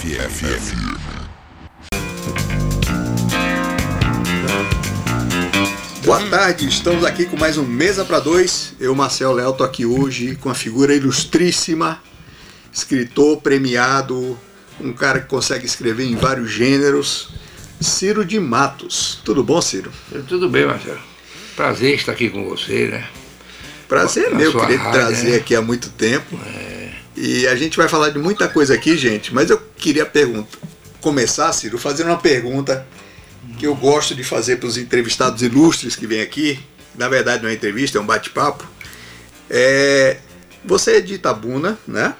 FM. Boa tarde, estamos aqui com mais um Mesa para Dois. Eu, Marcel Léo, tô aqui hoje com a figura ilustríssima, escritor premiado, um cara que consegue escrever em vários gêneros, Ciro de Matos. Tudo bom, Ciro? Tudo bem, Marcelo. Prazer estar aqui com você, né? Prazer é meu, queria te trazer né? aqui há muito tempo. É. E a gente vai falar de muita coisa aqui, gente, mas eu queria perguntar, começar, Ciro, fazendo uma pergunta que eu gosto de fazer para os entrevistados ilustres que vêm aqui. Na verdade, não é entrevista, é um bate-papo. É, você é de Itabuna, né?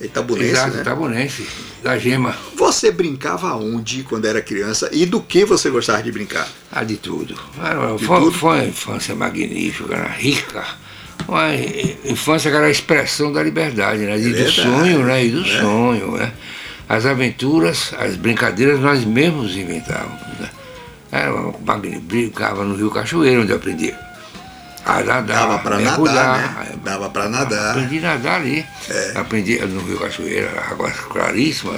Itabunense, Exato, né? Itabunense, da Gema. Você brincava onde quando era criança e do que você gostava de brincar? Ah, de tudo. de foi, tudo? foi uma infância magnífica, era rica. Uma infância que era a expressão da liberdade, né? E do sonho, né? E do é. sonho, né? As aventuras, as brincadeiras nós mesmos inventávamos, né? Era magnífico. Brincava no Rio Cachoeiro, onde eu aprendi a nadar, Dava para nadar, né? Dava para nadar. Aprendi a nadar ali. É. Aprendi no Rio Cachoeira, água claríssima,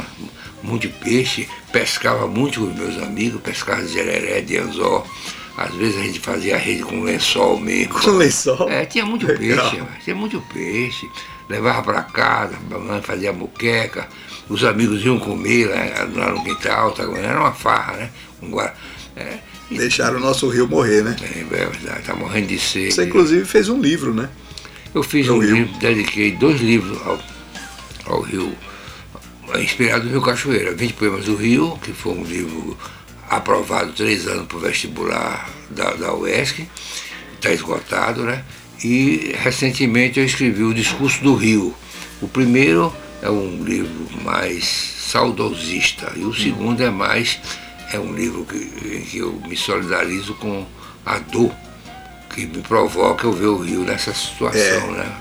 muito peixe. Pescava muito com meus amigos, pescava de jereré, de anzol. Às vezes a gente fazia a rede com lençol mesmo. Com lençol? É, tinha muito Legal. peixe, tinha muito peixe. Levava para casa, fazia moqueca. Os amigos iam comer lá, lá no quintal, tá, era uma farra, né? Um, é, Deixaram o nosso rio morrer, né? É, é verdade, tá morrendo de sede. Você inclusive fez um livro, né? Eu fiz um rio. livro, dediquei dois livros ao, ao rio, inspirado no Rio Cachoeira, 20 poemas do Rio, que foi um livro aprovado três anos para o vestibular da, da UESC, está esgotado, né? E recentemente eu escrevi o Discurso do Rio. O primeiro é um livro mais saudosista e o segundo é mais é um livro que, em que eu me solidarizo com a dor que me provoca eu ver o Rio nessa situação, é. né?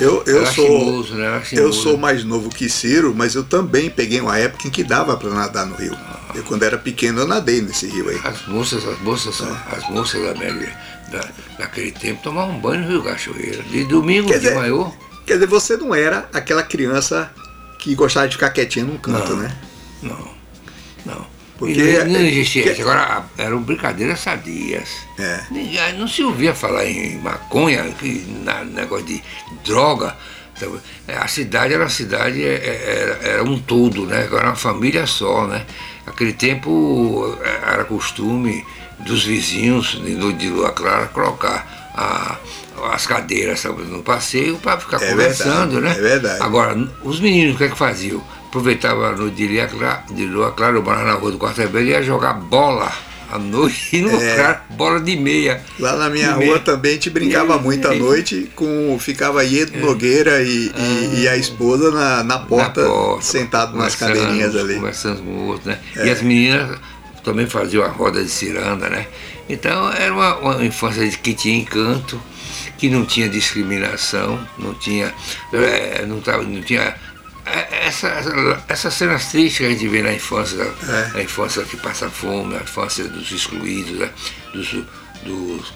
Eu, eu, sou, né? eu sou mais novo que Ciro, mas eu também peguei uma época em que dava para nadar no rio. Ah. Eu quando era pequeno eu nadei nesse rio aí. As moças, as moças, é. as moças da, da, daquele tempo tomavam um banho no Rio Cachoeira. De domingo quer de dizer, maior. Quer dizer, você não era aquela criança que gostava de ficar quietinha num canto, não, né? Não, não. Porque não, não existia que, isso. Agora eram brincadeiras sadias. É. Não se ouvia falar em maconha, na, negócio de droga. A cidade era uma cidade, é, é, era, era um todo, né? Era uma família só, né? Aquele tempo é, era costume dos vizinhos de lua clara colocar a, as cadeiras sabe, no passeio para ficar é conversando, verdade, né? É verdade. Agora, os meninos o que é que faziam? Aproveitava no dia de lua clara, eu morava na rua do Quartel e ia jogar bola à noite e no é. bola de meia. Lá na minha rua meia. também a gente brincava muito à noite, com ficava Iedo é. Nogueira e, ah, e, e, a esposa na, na, porta, na porta sentado nas cadeirinhas ali. Conversando com o outro, né? É. E as meninas também faziam a roda de ciranda, né? Então era uma, uma infância que tinha encanto, que não tinha discriminação, não tinha, é, não, tava, não tinha é, essa, essas cenas tristes que a gente vê na infância, é. a infância que passa fome, a infância dos excluídos, né? dos, dos,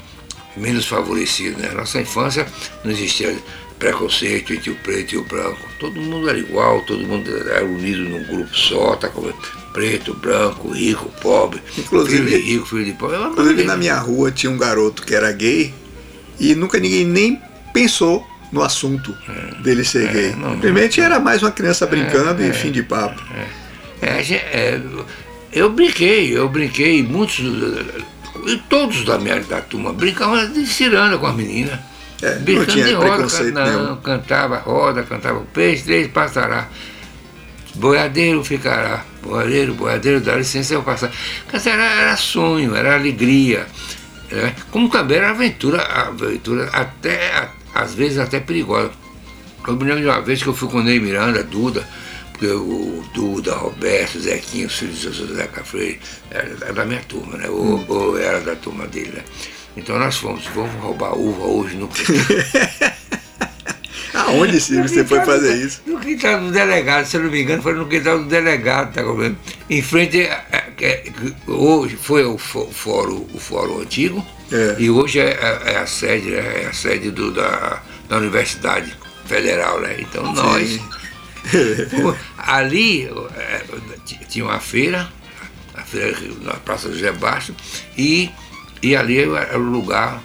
menos favorecidos. Né? Nossa infância não existia preconceito entre o preto e o branco. Todo mundo era igual, todo mundo era unido num grupo só, tá como preto, branco, rico, pobre, inclusive, filho de rico, filho de pobre. Inclusive na minha rua tinha um garoto que era gay e nunca ninguém nem pensou no assunto é, dele ser é, gay. Simplesmente era mais uma criança brincando e é, fim de papo. É, eu brinquei, eu brinquei, muitos, todos da minha da turma brincavam de ciranda com as meninas. É, brincando de roda, não, cantava roda, cantava peixe, três passará. Boiadeiro ficará, boiadeiro, boiadeiro, dá licença eu passar. Era, era sonho, era alegria. Né? Como também era aventura, aventura até às vezes até perigosa. Eu me lembro de uma vez que eu fui com o Ney Miranda, Duda, porque o Duda, Roberto, Zequinha, os filhos do Zeca Freire, era da minha turma, né? Ou, hum. ou, era da turma dele, né? Então nós fomos, vamos roubar uva hoje no Aonde, Silvio, você foi fazer isso? No quintal do delegado, se eu não me engano, foi no quintal do delegado, tá comendo? Em frente, hoje foi o fórum, o fórum antigo, é. E hoje é, é, é, a sede, né? É a sede do, da, da Universidade Federal, né? Então nós, Ali é, tinha uma feira, a feira na Praça José Baixo, e, e ali era o lugar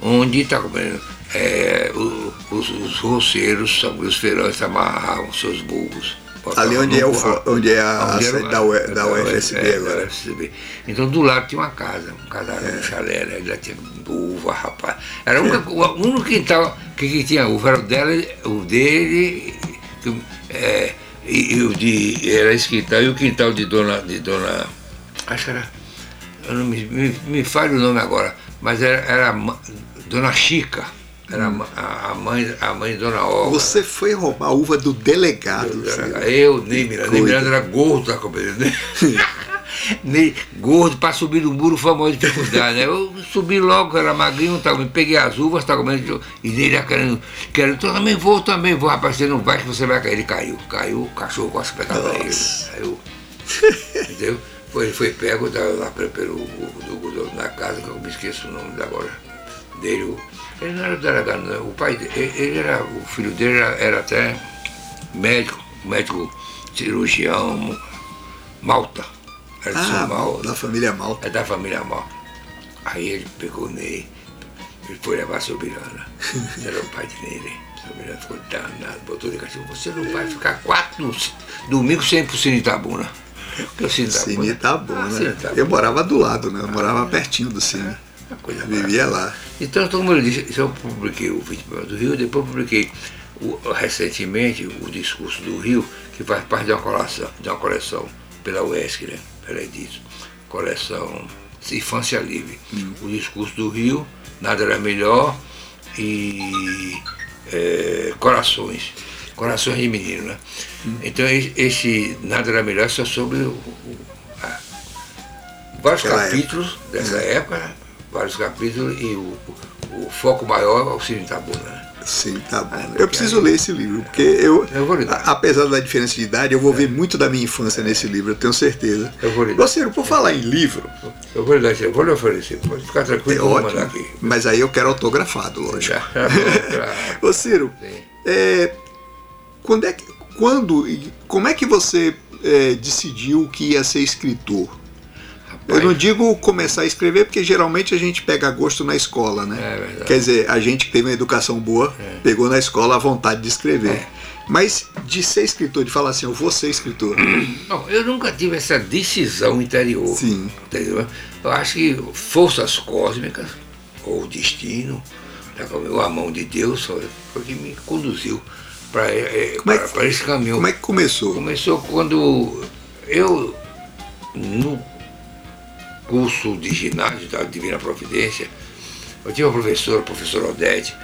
onde tá comendo, é, os, os roceiros, os feirões amarravam seus burros. Ali onde é, o, onde é a onde sede da, da, UFSB é, agora. UFSB. Então do lado tinha uma casa, um casarão, é. um chalé, né? já tinha uva, rapaz. Era o único quintal que, que tinha uva, era o dela, o dele, é, e, e, o de. Era esse quintal, e o quintal de dona. De dona acho que era. Eu não me, me, me falha o nome agora, mas era, era Dona Chica. Era a mãe, a mãe de Dona Olga. Você foi roubar a uva do delegado. Eu, eu nem Miranda. Nem Miranda era gordo da companhia. Né? nem, gordo para subir do muro foi uma dificuldade. Né? Eu subi logo, era magrinho, tá, peguei as uvas, tá comendo, e nele querendo, querendo, então, também vou, também vou, rapaz, você não vai que você vai cair. Ele caiu, caiu, o cachorro quase pegava ele. Caiu. Entendeu? Foi, ele foi pego lá pelo, do, do, na casa, que eu me esqueço o nome agora dele. Ele não era delegado, não. O pai dele, ele era, o filho dele era, era até médico, médico cirurgião, Malta. Era ah, Malta. Da família Malta. É da família Malta. Aí ele pegou Ney, ele foi levar a Sobirana. era o pai de Ney. Sobirana ficou danado, botou de cachorro. Você não vai ficar quatro domingos sem ir pro Cine Itabuna. Porque o Cine Itabuna. Cine Itabuna. Ah, Eu morava do lado, né? Eu morava pertinho do Cine. Coisa Vivia lá. Então todo mundo disse, eu publiquei o 20 do Rio, depois publiquei o, recentemente o discurso do Rio, que faz parte de uma coleção, de uma coleção pela UESC, né? Pela Edith, coleção Infância Livre. Hum. O discurso do Rio, Nada Era Melhor e é, Corações. Corações de Menino, né? Hum. Então esse Nada Era Melhor só sobre o, o, a, vários Aquela capítulos época. dessa é. época? Vários capítulos e o, o foco maior é o Cine Tabuna. Né? Sim, tá bom. Eu preciso ler esse livro, porque eu, eu apesar da diferença de idade, eu vou ver muito da minha infância nesse livro, eu tenho certeza. Eu vou lhe Você, por falar em livro. Eu vou lhe dar, eu vou lhe oferecer, pode ficar tranquilo, é ótimo, aqui. Mas aí eu quero autografado, lógico. Tá Ô Ciro, é, quando é que, quando, como é que você é, decidiu que ia ser escritor? Eu não digo começar a escrever, porque geralmente a gente pega gosto na escola, né? É verdade. Quer dizer, a gente teve uma educação boa, é. pegou na escola a vontade de escrever. É. Mas de ser escritor, de falar assim, eu vou ser escritor. Não, eu nunca tive essa decisão interior. Sim. Entendeu? Eu acho que forças cósmicas, ou destino, né, ou a mão de Deus, foi, foi que me conduziu para é, é esse caminho. Como é que começou? Começou quando eu, no curso de ginásio da Divina Providência, eu tinha uma professora, a professora Odete,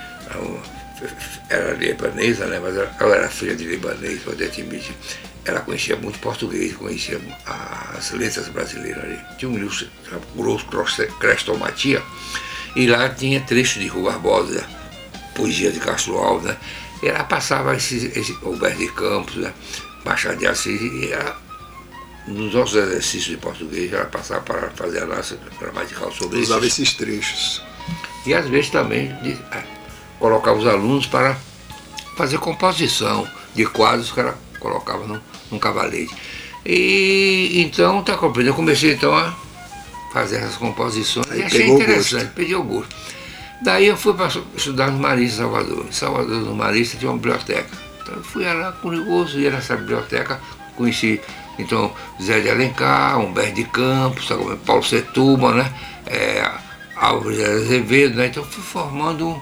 era libanesa, né, mas ela era filha de libanês, Odete Mitch. Ela conhecia muito português, conhecia as letras brasileiras ali. Tinha um livro grosso, Crestomatia, e lá tinha trecho de Rua Barbosa, poesia de Castro Alves, né? E ela passava esse, esse Alberto de Campos, né? Machado de Assis, e ela nos nossos exercícios de português, ela passava para fazer a nossa gramatical sobre isso. Usava esses trechos. E às vezes também de, é, colocava os alunos para fazer composição de quadros que ela colocava num, num cavalete. E então, tá compreendendo? Eu comecei então a fazer essas composições Aí e achei interessante, peguei o gosto. Daí eu fui para estudar no Marista, Salvador. Em Salvador, no Marista, tinha uma biblioteca. Então eu fui lá curioso, ia nessa biblioteca, conheci então, Zé de Alencar, Humberto de Campos, Paulo Setúbal, né? É, Álvares Azevedo, né? Então fui formando um,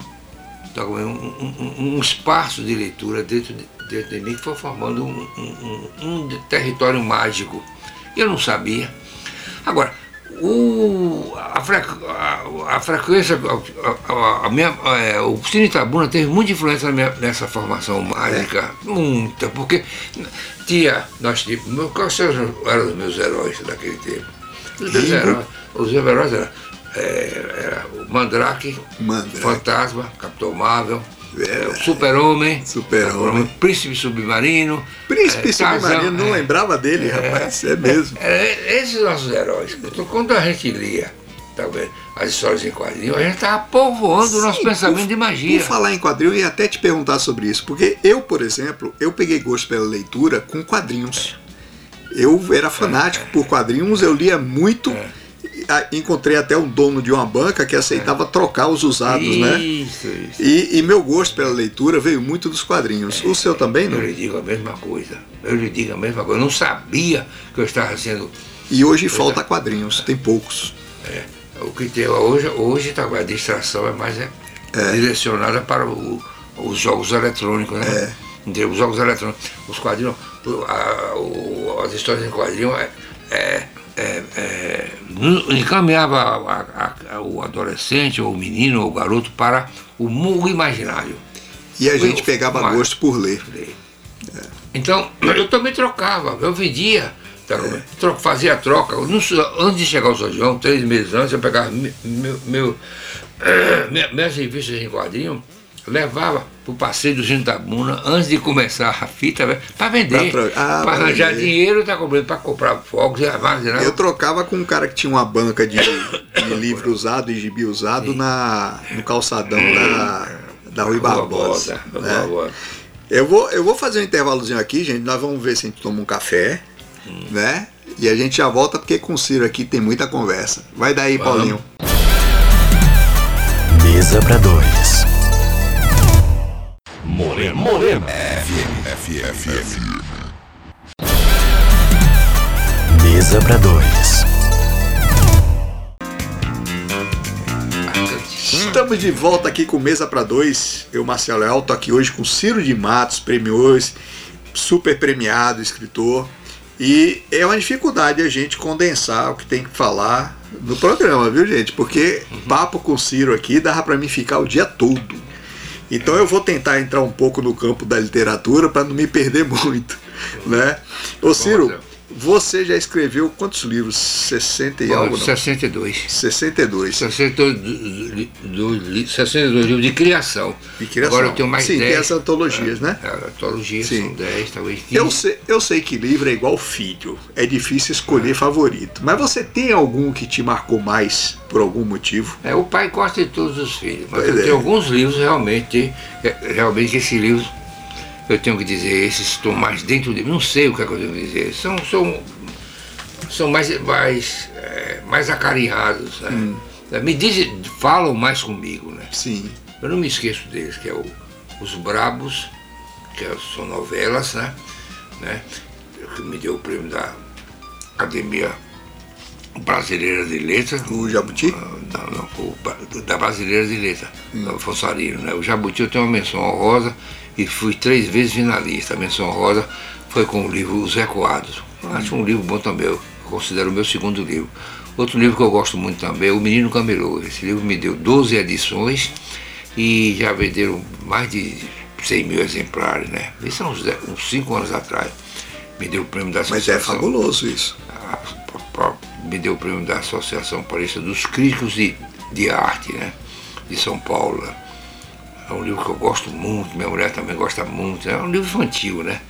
um, um, um, espaço de leitura dentro de, dentro de mim que foi formando um território mágico. Eu não sabia. Agora, o, a, a, a frequência, a, minha, é, o Cine Tabuna teve muita influência minha, nessa formação mágica, é. muita, porque tinha, nós tínhamos, quais eram os meus heróis daquele tempo? Os meus heróis, os meus heróis eram é, era o Mandrake, Mandrake, Fantasma, Capitão Marvel, é, Super-Homem, Super-Homem, Príncipe Submarino. Príncipe é, Submarino, não é, lembrava dele, é, rapaz, é mesmo. É, esses nossos heróis, quando a gente lia vendo? As histórias em quadrinhos, a gente estava povoando Sim, o nosso pensamento por, de magia. Por falar em quadrinho, eu ia até te perguntar sobre isso, porque eu, por exemplo, eu peguei gosto pela leitura com quadrinhos. Eu era fanático por quadrinhos, eu lia muito. É encontrei até um dono de uma banca que aceitava é. trocar os usados, isso, né? Isso, isso. E, e, meu gosto pela leitura veio muito dos quadrinhos. É, o seu também, não? Eu lhe digo a mesma coisa. Eu lhe digo a mesma coisa. Eu não sabia que eu estava sendo. E hoje coisa... falta quadrinhos, tem poucos. É. O que tem hoje, hoje tá, a distração é mais é, é. direcionada para o, os jogos eletrônicos, né? É. Os jogos eletrônicos, os quadrinhos, a, o, as histórias em quadrinhos é, é é, encaminhava a, a, a, o adolescente, ou o menino, ou o garoto para o mundo imaginário. E a gente pegava Mas, gosto por ler. ler. É. Então, eu também trocava, eu vendia, tá, é. fazia a troca. antes de chegar ao São João, três meses antes, eu pegava meu, meu, minhas revistas em quadrinho levava para o passeio do Jintabuna antes de começar a fita né, para vender, para ah, arranjar vender. dinheiro, tá comprando para comprar fogos e armazenar. Eu trocava com um cara que tinha uma banca de, de livro usado e gibi usado na, no calçadão da, da Rui Barbosa. Barbosa né? Eu vou, eu vou fazer um intervalozinho aqui, gente. Nós vamos ver se a gente toma um café, hum. né? E a gente já volta porque com o Ciro aqui tem muita conversa. Vai daí, vamos. Paulinho. Mesa para dois. Morena. Morena. FM. FM. FM. Mesa para dois. Estamos de volta aqui com Mesa para dois. Eu, Marcelo Leal, tô aqui hoje com Ciro de Matos, premioso, super premiado, escritor. E é uma dificuldade a gente condensar o que tem que falar no programa, viu, gente? Porque papo com Ciro aqui dava para mim ficar o dia todo. Então eu vou tentar entrar um pouco no campo da literatura para não me perder muito, né? Ô Ciro, você já escreveu quantos livros? 60 e Bom, algo? Não? 62. 62. 62, 62 livros de criação. De criação. Agora eu tenho mais Sim, 10. tem as antologias, é, né? É, antologias Sim. são 10, talvez 15. Eu sei, eu sei que livro é igual filho. É difícil escolher é. favorito. Mas você tem algum que te marcou mais por algum motivo? É, o pai gosta de todos os filhos. Mas pois eu é. tenho alguns livros realmente, é, realmente esses livros eu tenho que dizer, esses estão mais dentro de mim, não sei o que, é que eu devo dizer, são, são, são mais, mais, é, mais acarinhados, né? hum. me dizem, falam mais comigo, né? Sim. Eu não me esqueço deles, que é o, Os Brabos, que é, são novelas, né? né? Que me deu o prêmio da Academia Brasileira de Letras. O Jabuti? Não, não, o, da Brasileira de Letras, hum. o Fossarino, né? O Jabuti eu tenho uma menção honrosa e fui três vezes finalista. A menção rosa foi com o livro Os Recuados. Acho um livro bom também, eu considero o meu segundo livro. Outro livro que eu gosto muito também é O Menino Camelô. Esse livro me deu 12 edições e já venderam mais de 100 mil exemplares, né? Isso há uns 5 anos atrás. Me deu o prêmio da Associação. Mas é fabuloso isso. Me deu o prêmio da Associação Paulista dos Críticos de, de Arte, né? De São Paulo. É um livro que eu gosto muito, minha mulher também gosta muito. É um livro infantil, né?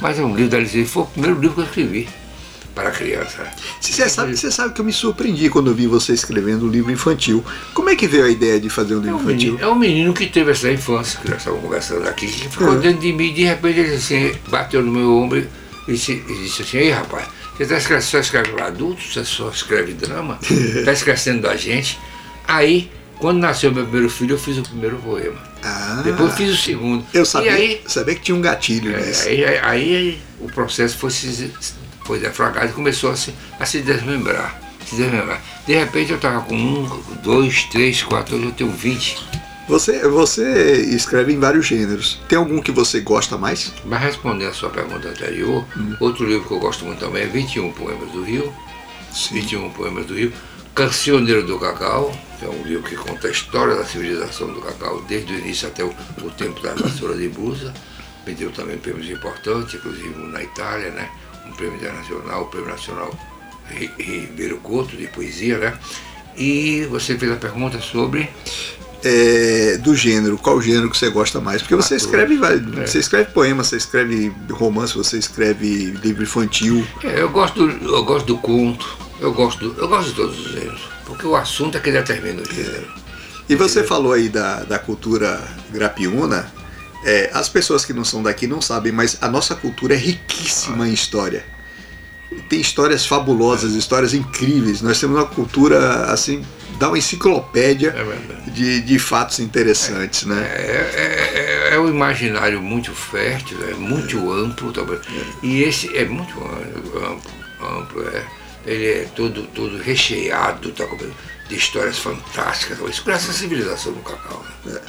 Mas é um livro da Alice, foi o primeiro livro que eu escrevi para criança. Você sabe, você sabe que eu me surpreendi quando vi você escrevendo um livro infantil. Como é que veio a ideia de fazer um livro é um infantil? Menino, é um menino que teve essa infância, que nós estávamos conversando aqui, que ficou é. dentro de mim e de repente ele assim, bateu no meu ombro e disse, e disse assim, ei rapaz, você tá escreve, só escreve para adultos, você só escreve drama, está esquecendo da gente. Aí, quando nasceu meu primeiro filho, eu fiz o primeiro poema. Ah, Depois fiz o segundo. Eu sabia, aí, sabia que tinha um gatilho é, nisso. Aí, aí, aí, o processo foi, se, foi defragado e começou a se, a se desmembrar. Se desmembrar. De repente eu estava com um, dois, três, quatro, hoje eu tenho vinte. Você, você escreve em vários gêneros. Tem algum que você gosta mais? Mas respondendo a sua pergunta anterior, hum. outro livro que eu gosto muito também é 21 Poemas do Rio. Sim. 21 Poemas do Rio. Cancioneiro do Cacau, que é um livro que conta a história da civilização do cacau, desde o início até o, o tempo da vassoura de Busa. Me deu também prêmios importantes, inclusive na Itália, né? um prêmio internacional, o Prêmio Nacional Ribeiro Couto, de poesia. Né? E você fez a pergunta sobre. É, do gênero, qual gênero que você gosta mais? Porque você escreve, é. você escreve poema, você escreve romance, você escreve livro infantil. É, eu gosto do, eu gosto do conto, eu gosto, eu gosto de todos os gêneros. porque o assunto é que determina o gênero. E você falou aí da, da cultura grapiúna. É, as pessoas que não são daqui não sabem, mas a nossa cultura é riquíssima em história. Tem histórias fabulosas, histórias incríveis. Nós temos uma cultura assim, dá uma enciclopédia É de, de fatos interessantes, né? É, é, é- é um imaginário muito fértil, é muito amplo também. E esse é muito amplo, amplo é. Ele é todo, todo recheado tá, de histórias fantásticas. Isso graças à civilização do cacau. Né?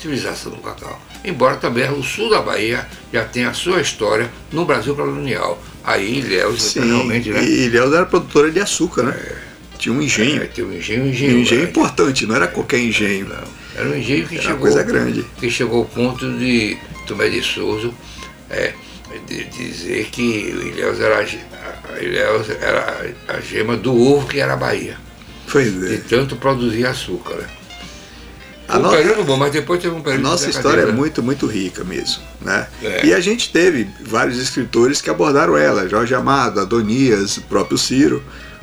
Civilização do cacau. Embora também o sul da Bahia já tenha a sua história no Brasil colonial. Aí Ilhéus Sim, realmente, né? e Ilhéus era produtora de açúcar, né? Tinha um engenho. É, tem um engenho, engenho. um engenho grande. importante, não era qualquer engenho. Não. Era um engenho que Era chegou. coisa grande. Que chegou ao ponto de Tomé de Souza é, de dizer que o Ilhéus era, a Ilhéus era a gema do ovo que era a Bahia. Pois De é. tanto produzir açúcar. Né? A no- período bom, mas depois teve um período de nossa história é muito, muito rica mesmo. Né? É. E a gente teve vários escritores que abordaram ela, Jorge Amado, Adonias, o próprio Ciro.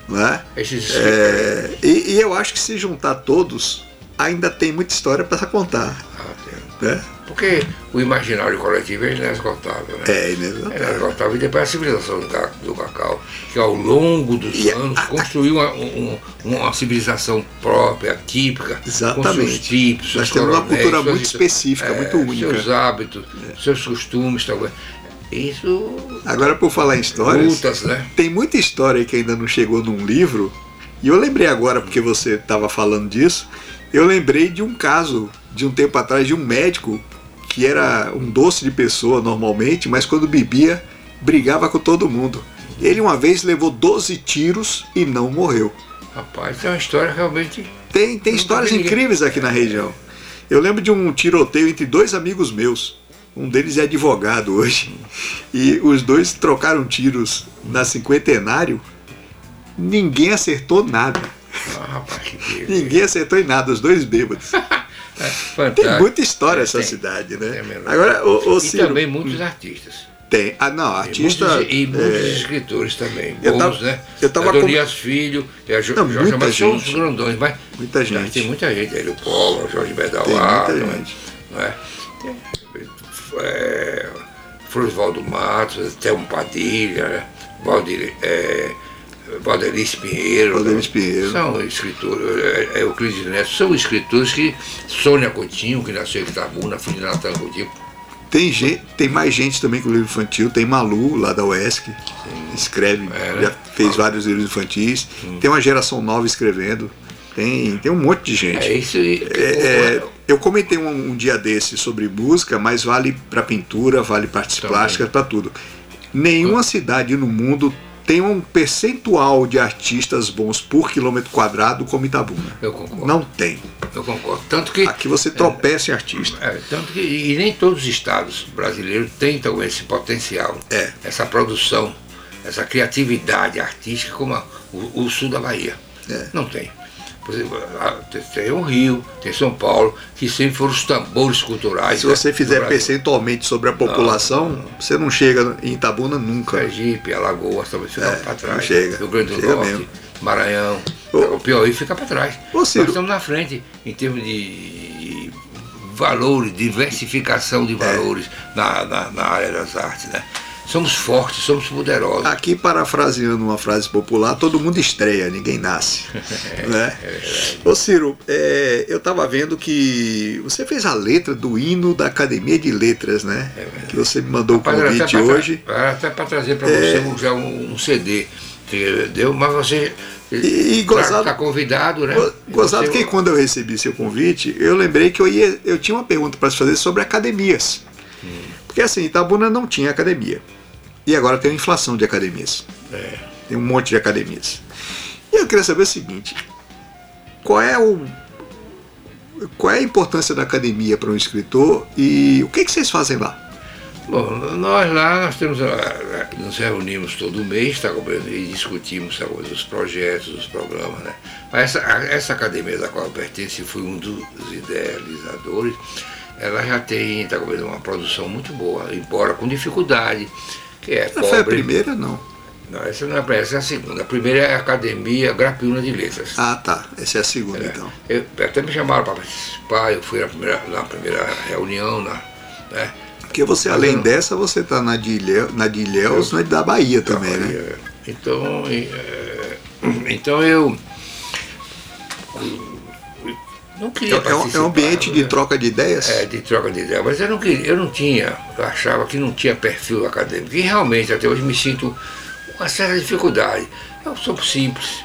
Né? É, e, e eu acho que se juntar todos, ainda tem muita história para contar. Ah. Né? Porque o imaginário coletivo é inesgotável. Né? É É inevitável. inesgotável. E depois a civilização do ca- do cacau, que ao longo dos E a- anos a- construiu uma, um- uma civilização própria, típica, com Exatamente. seus tipos, Nós temos uma cultura suas muito específica, muito única. Seus hábitos, seus costumes, tal. Isso. Agora, por falar em histórias, Lutas, né? tem muita história que ainda não chegou num livro. E eu lembrei agora, porque você estava falando disso, eu lembrei de um caso de um tempo atrás de um médico que era um doce de pessoa normalmente, mas quando bebia, brigava com todo mundo. Ele uma vez levou 12 tiros e não morreu. Rapaz, é uma história realmente. Tem, tem histórias incríveis aqui na região. Eu lembro de um tiroteio entre dois amigos meus. Um deles é advogado hoje. E os dois trocaram tiros na cinquentenário. Ninguém acertou nada. Ah, rapaz, que. Ninguém acertou em nada, os dois bêbados. É, Tem fantástico. muita história É, essa tem. cidade, Tem né? Agora, o, o E Ciro, também muitos artistas. tem. Ah, não, E artista. muitos, e muitos é, escritores também. Eu Bons, tava- né? eu tava Adonias Filho, e a Jo- Não, Jorge muita são os gente. grandões, mas Muita gente. tem muita gente. Ele, o Polo, Jorge Tem Bedalá, muita gente. Não é? Tem, é, Florivaldo Matos, Thelmo Padilha? Valdir, é, Valdelice Pinheiro. Valdelice? Pinheiro. São escritores, é, é, Euclides Neto, são escritores que. Sônia Coutinho, que nasceu em Itabuna, filho de Natan Coutinho. Tem, gente, tem mais gente também com livro infantil. Tem Malu, lá da UESC, escreve, É, né? já fez vários livros infantis. Tem uma geração nova escrevendo. Tem, tem um monte de gente. É isso aí. É, é, eu comentei um, um dia desse sobre música, mas vale para pintura, vale para artes plásticas, para tudo. Nenhuma cidade no mundo tem um percentual de artistas bons por quilômetro quadrado como Itabuna. Eu concordo. Não tem. Eu concordo. Tanto que. Aqui você tropeça em artista. É, tanto que e nem todos os estados brasileiros têm então, esse potencial, É. essa produção, essa criatividade artística como a- o, o sul da Bahia. É. Não tem. Por exemplo, tem- o Rio, tem São Paulo, que sempre foram os tambores culturais. Se né, você fizer percentualmente sobre a população, você não chega em Itabuna nunca. Sergipe, Alagoas também ficam É, para não trás. chega, Rio Grande do chega Norte, mesmo. Maranhão. Ô. o Piauí fica para trás. Ô, Nós Ciro. estamos na frente em termos de valores, diversificação É. de valores na, na, na área das artes. Né? Somos fortes, somos poderosos. Aqui, parafraseando uma frase popular, todo mundo estreia, ninguém nasce. né? Ô Ciro, é, eu estava vendo que você fez a letra do hino da Academia de Letras, né? que você me mandou o Rapaz, convite até pra hoje. Era até para trazer para É. você um- já um, um CD. que Deu, mas você. E- e gozado- Está convidado, né? Go- Gozado que quando eu recebi seu convite, eu lembrei que eu, ia, eu tinha uma pergunta para te fazer sobre academias. Porque assim, Itabuna não tinha academia. E agora tem uma inflação de academias. É. Tem um monte de academias. E eu queria saber o seguinte: qual é o. Qual é a importância da academia para um escritor e o que, que vocês fazem lá? Bom, nós lá nós temos, ah, nos reunimos todo mês tá, e discutimos tá, os projetos, os programas. Né? Essa, essa academia da qual eu pertenço fui um dos idealizadores, ela já tem tá, compreendendo, uma produção muito boa, embora com dificuldade, que é Ela foi a primeira, não. Não, essa não é a primeira, essa é a segunda. A primeira é a Academia Grapiúna de Letras. Ah, tá. Essa é a segunda, É. então. Eu, até me chamaram para participar, eu fui na primeira, na primeira reunião, na, né? Porque você, Mas além eu- dessa, você tá na de, Ilhéus, na de Ilhéus, na de da Bahia também, né? É, Então, é, então eu não queria É, é um, é um ambiente de né? troca de ideias? É, de troca de ideia. Mas eu não queria, eu não tinha, eu achava que não tinha perfil acadêmico. E realmente até hoje me sinto com uma certa dificuldade. Eu sou simples,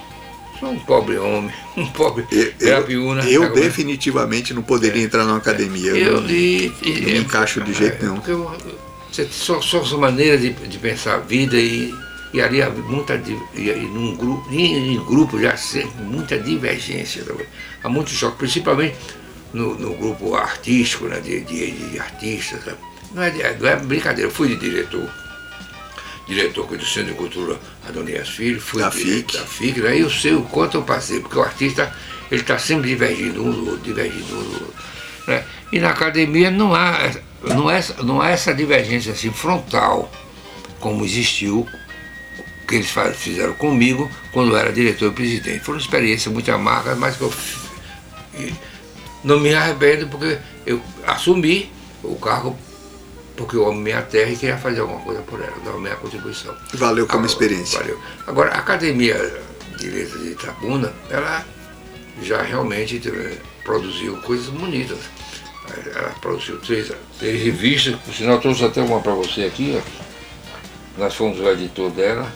sou um pobre homem, um pobre Eu, grapiúna. eu, eu vendo? definitivamente não poderia entrar numa academia. Eu, não- e, e- não me encaixo de jeito nenhum. porque eu- você só, só sua maneira de, de pensar a vida e, e ali há muita e, num grupo, em, em grupo já sempre muita divergência também. Há muito choque, principalmente no, no grupo artístico, né, de, de, de artistas. sabe? Não é, de- não é brincadeira, eu fui de diretor. Diretor do Centro de Cultura Adonias Filho, fui Da FIC. da FIC, né? eu sei o quanto eu passei, porque o artista ele está sempre divergindo um do outro, divergindo um do outro. Né? E na academia não há, não, é, não há essa divergência assim frontal, como existiu, que eles fizeram comigo quando eu era diretor e presidente. Foi uma experiência muito amarga, mas que eu não me arrependo porque eu assumi o cargo porque eu amo minha terra e queria fazer alguma coisa por ela, dar a minha contribuição. Valeu como Agora, experiência. Valeu. Agora, a Academia de Letras de Itabuna, ela já realmente eh, produziu coisas bonitas. Ela produziu três, três revistas, por sinal, eu trouxe até uma para você aqui. ó. Nós fomos o editor dela.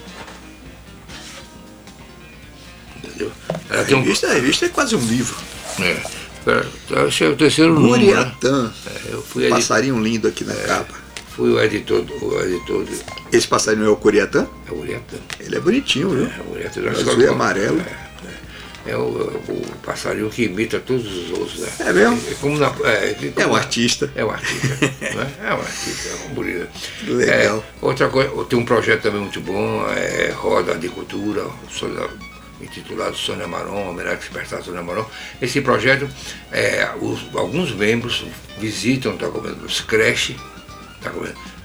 Entendeu? A Ela tem um. revista, a revista é quase um livro. É, esse é o terceiro número. Né? Muriatã. É, eu fui, Passarinho lindo aqui na capa. fui o editor, o editor de. Esse passarinho é o Curiatã? É o Uriatã. Ele é bonitinho, viu? É, o Uriatã da Azul e amarelo. É, é. É o, o passarinho que imita todos os outros, né? É mesmo? É, como na, é, É como um na- artista. É um artista. né? É um artista, é um bonito. Legal. É, outra coisa, tem um projeto também muito bom, é Roda de Cultura, intitulado Sônia Maron, homenagem despertar Sônia Maron. Esse projeto, é, os- alguns membros visitam tá comendo, os creches, tá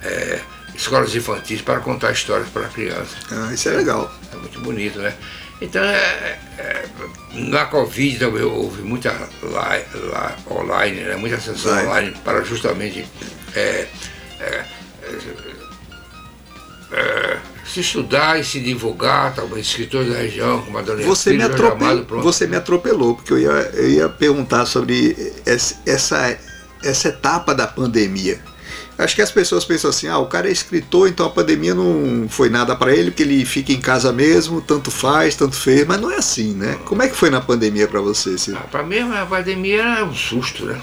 é, escolas infantis para contar histórias para crianças. Ah, isso é legal. É muito bonito, né? Então, é, é, na Covid também houve muita li, li- online, né? muita sessão Vai. online para justamente é, é, é, se estudar e se divulgar, talvez escritores da região, como a Dona Você me, Filho, atrope- chamado, pronto. você me atropelou, porque eu ia, eu ia perguntar sobre essa, essa, etapa da pandemia. Acho que as pessoas pensam assim, ah, o cara é escritor, então a pandemia não foi nada para ele, porque ele fica em casa mesmo, tanto faz, tanto fez, mas não é assim, né? Como é que foi na pandemia para você, Ciro? Ah, Para mim, a pandemia é um susto, né?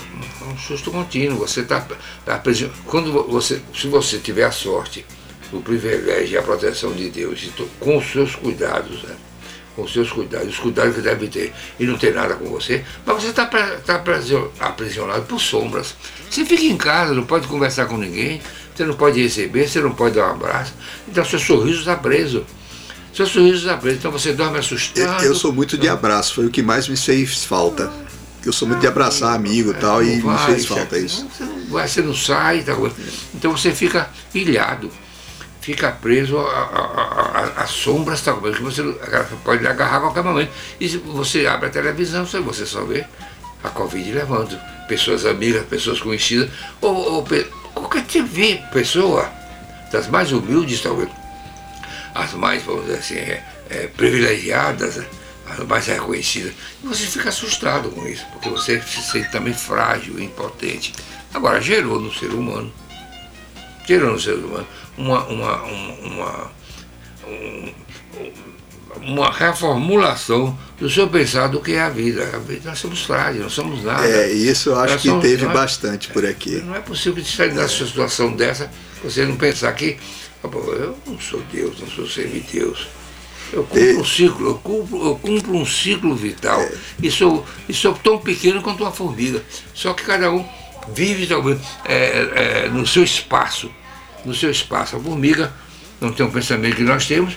Um susto contínuo. Você está tá, aprisi- quando você, se você tiver a sorte, o privilégio e a proteção de Deus, com os seus cuidados, né? Com os seus cuidados, os cuidados que deve ter, e não tem nada com você, mas você está tá aprisi- aprisionado por sombras. Você fica em casa, não pode conversar com ninguém, você não pode receber, você não pode dar um abraço, então seu sorriso está preso. Seu sorriso está preso, então você dorme assustado. eu sou muito de abraço, foi o que mais me fez falta. Eu sou muito de abraçar amigo e tal, e Não me vai, fez falta isso. Você não, vai, você não sai, tá, então você fica ilhado, fica preso a sombras, tá, que você pode agarrar a qualquer momento. E se você abre a televisão, você- só vê a Covid levando pessoas amigas, pessoas conhecidas, ou, ou qualquer TV, pessoa, das mais humildes, talvez, as mais, vamos dizer assim, é, é, privilegiadas, as mais reconhecidas. E você fica assustado com isso, porque você se sente também frágil, impotente. Agora, gerou no ser humano, gerou no ser humano uma, uma, uma, uma, um- reformulação do seu pensar do que é a vida. A vida nós somos frágeis, não somos nada. É, isso eu acho que teve bastante por aqui. Não é possível que sair nessa situação dessa, você não pensar que "Ah, eu não sou Deus, não sou semideus. Eu cumpro um ciclo, eu cumpro, eu cumpro um ciclo vital. É. E, sou, e sou tão pequeno quanto uma formiga. Só que cada um vive talvez, é, é, no seu espaço. No seu espaço. A formiga não tem um pensamento que nós temos.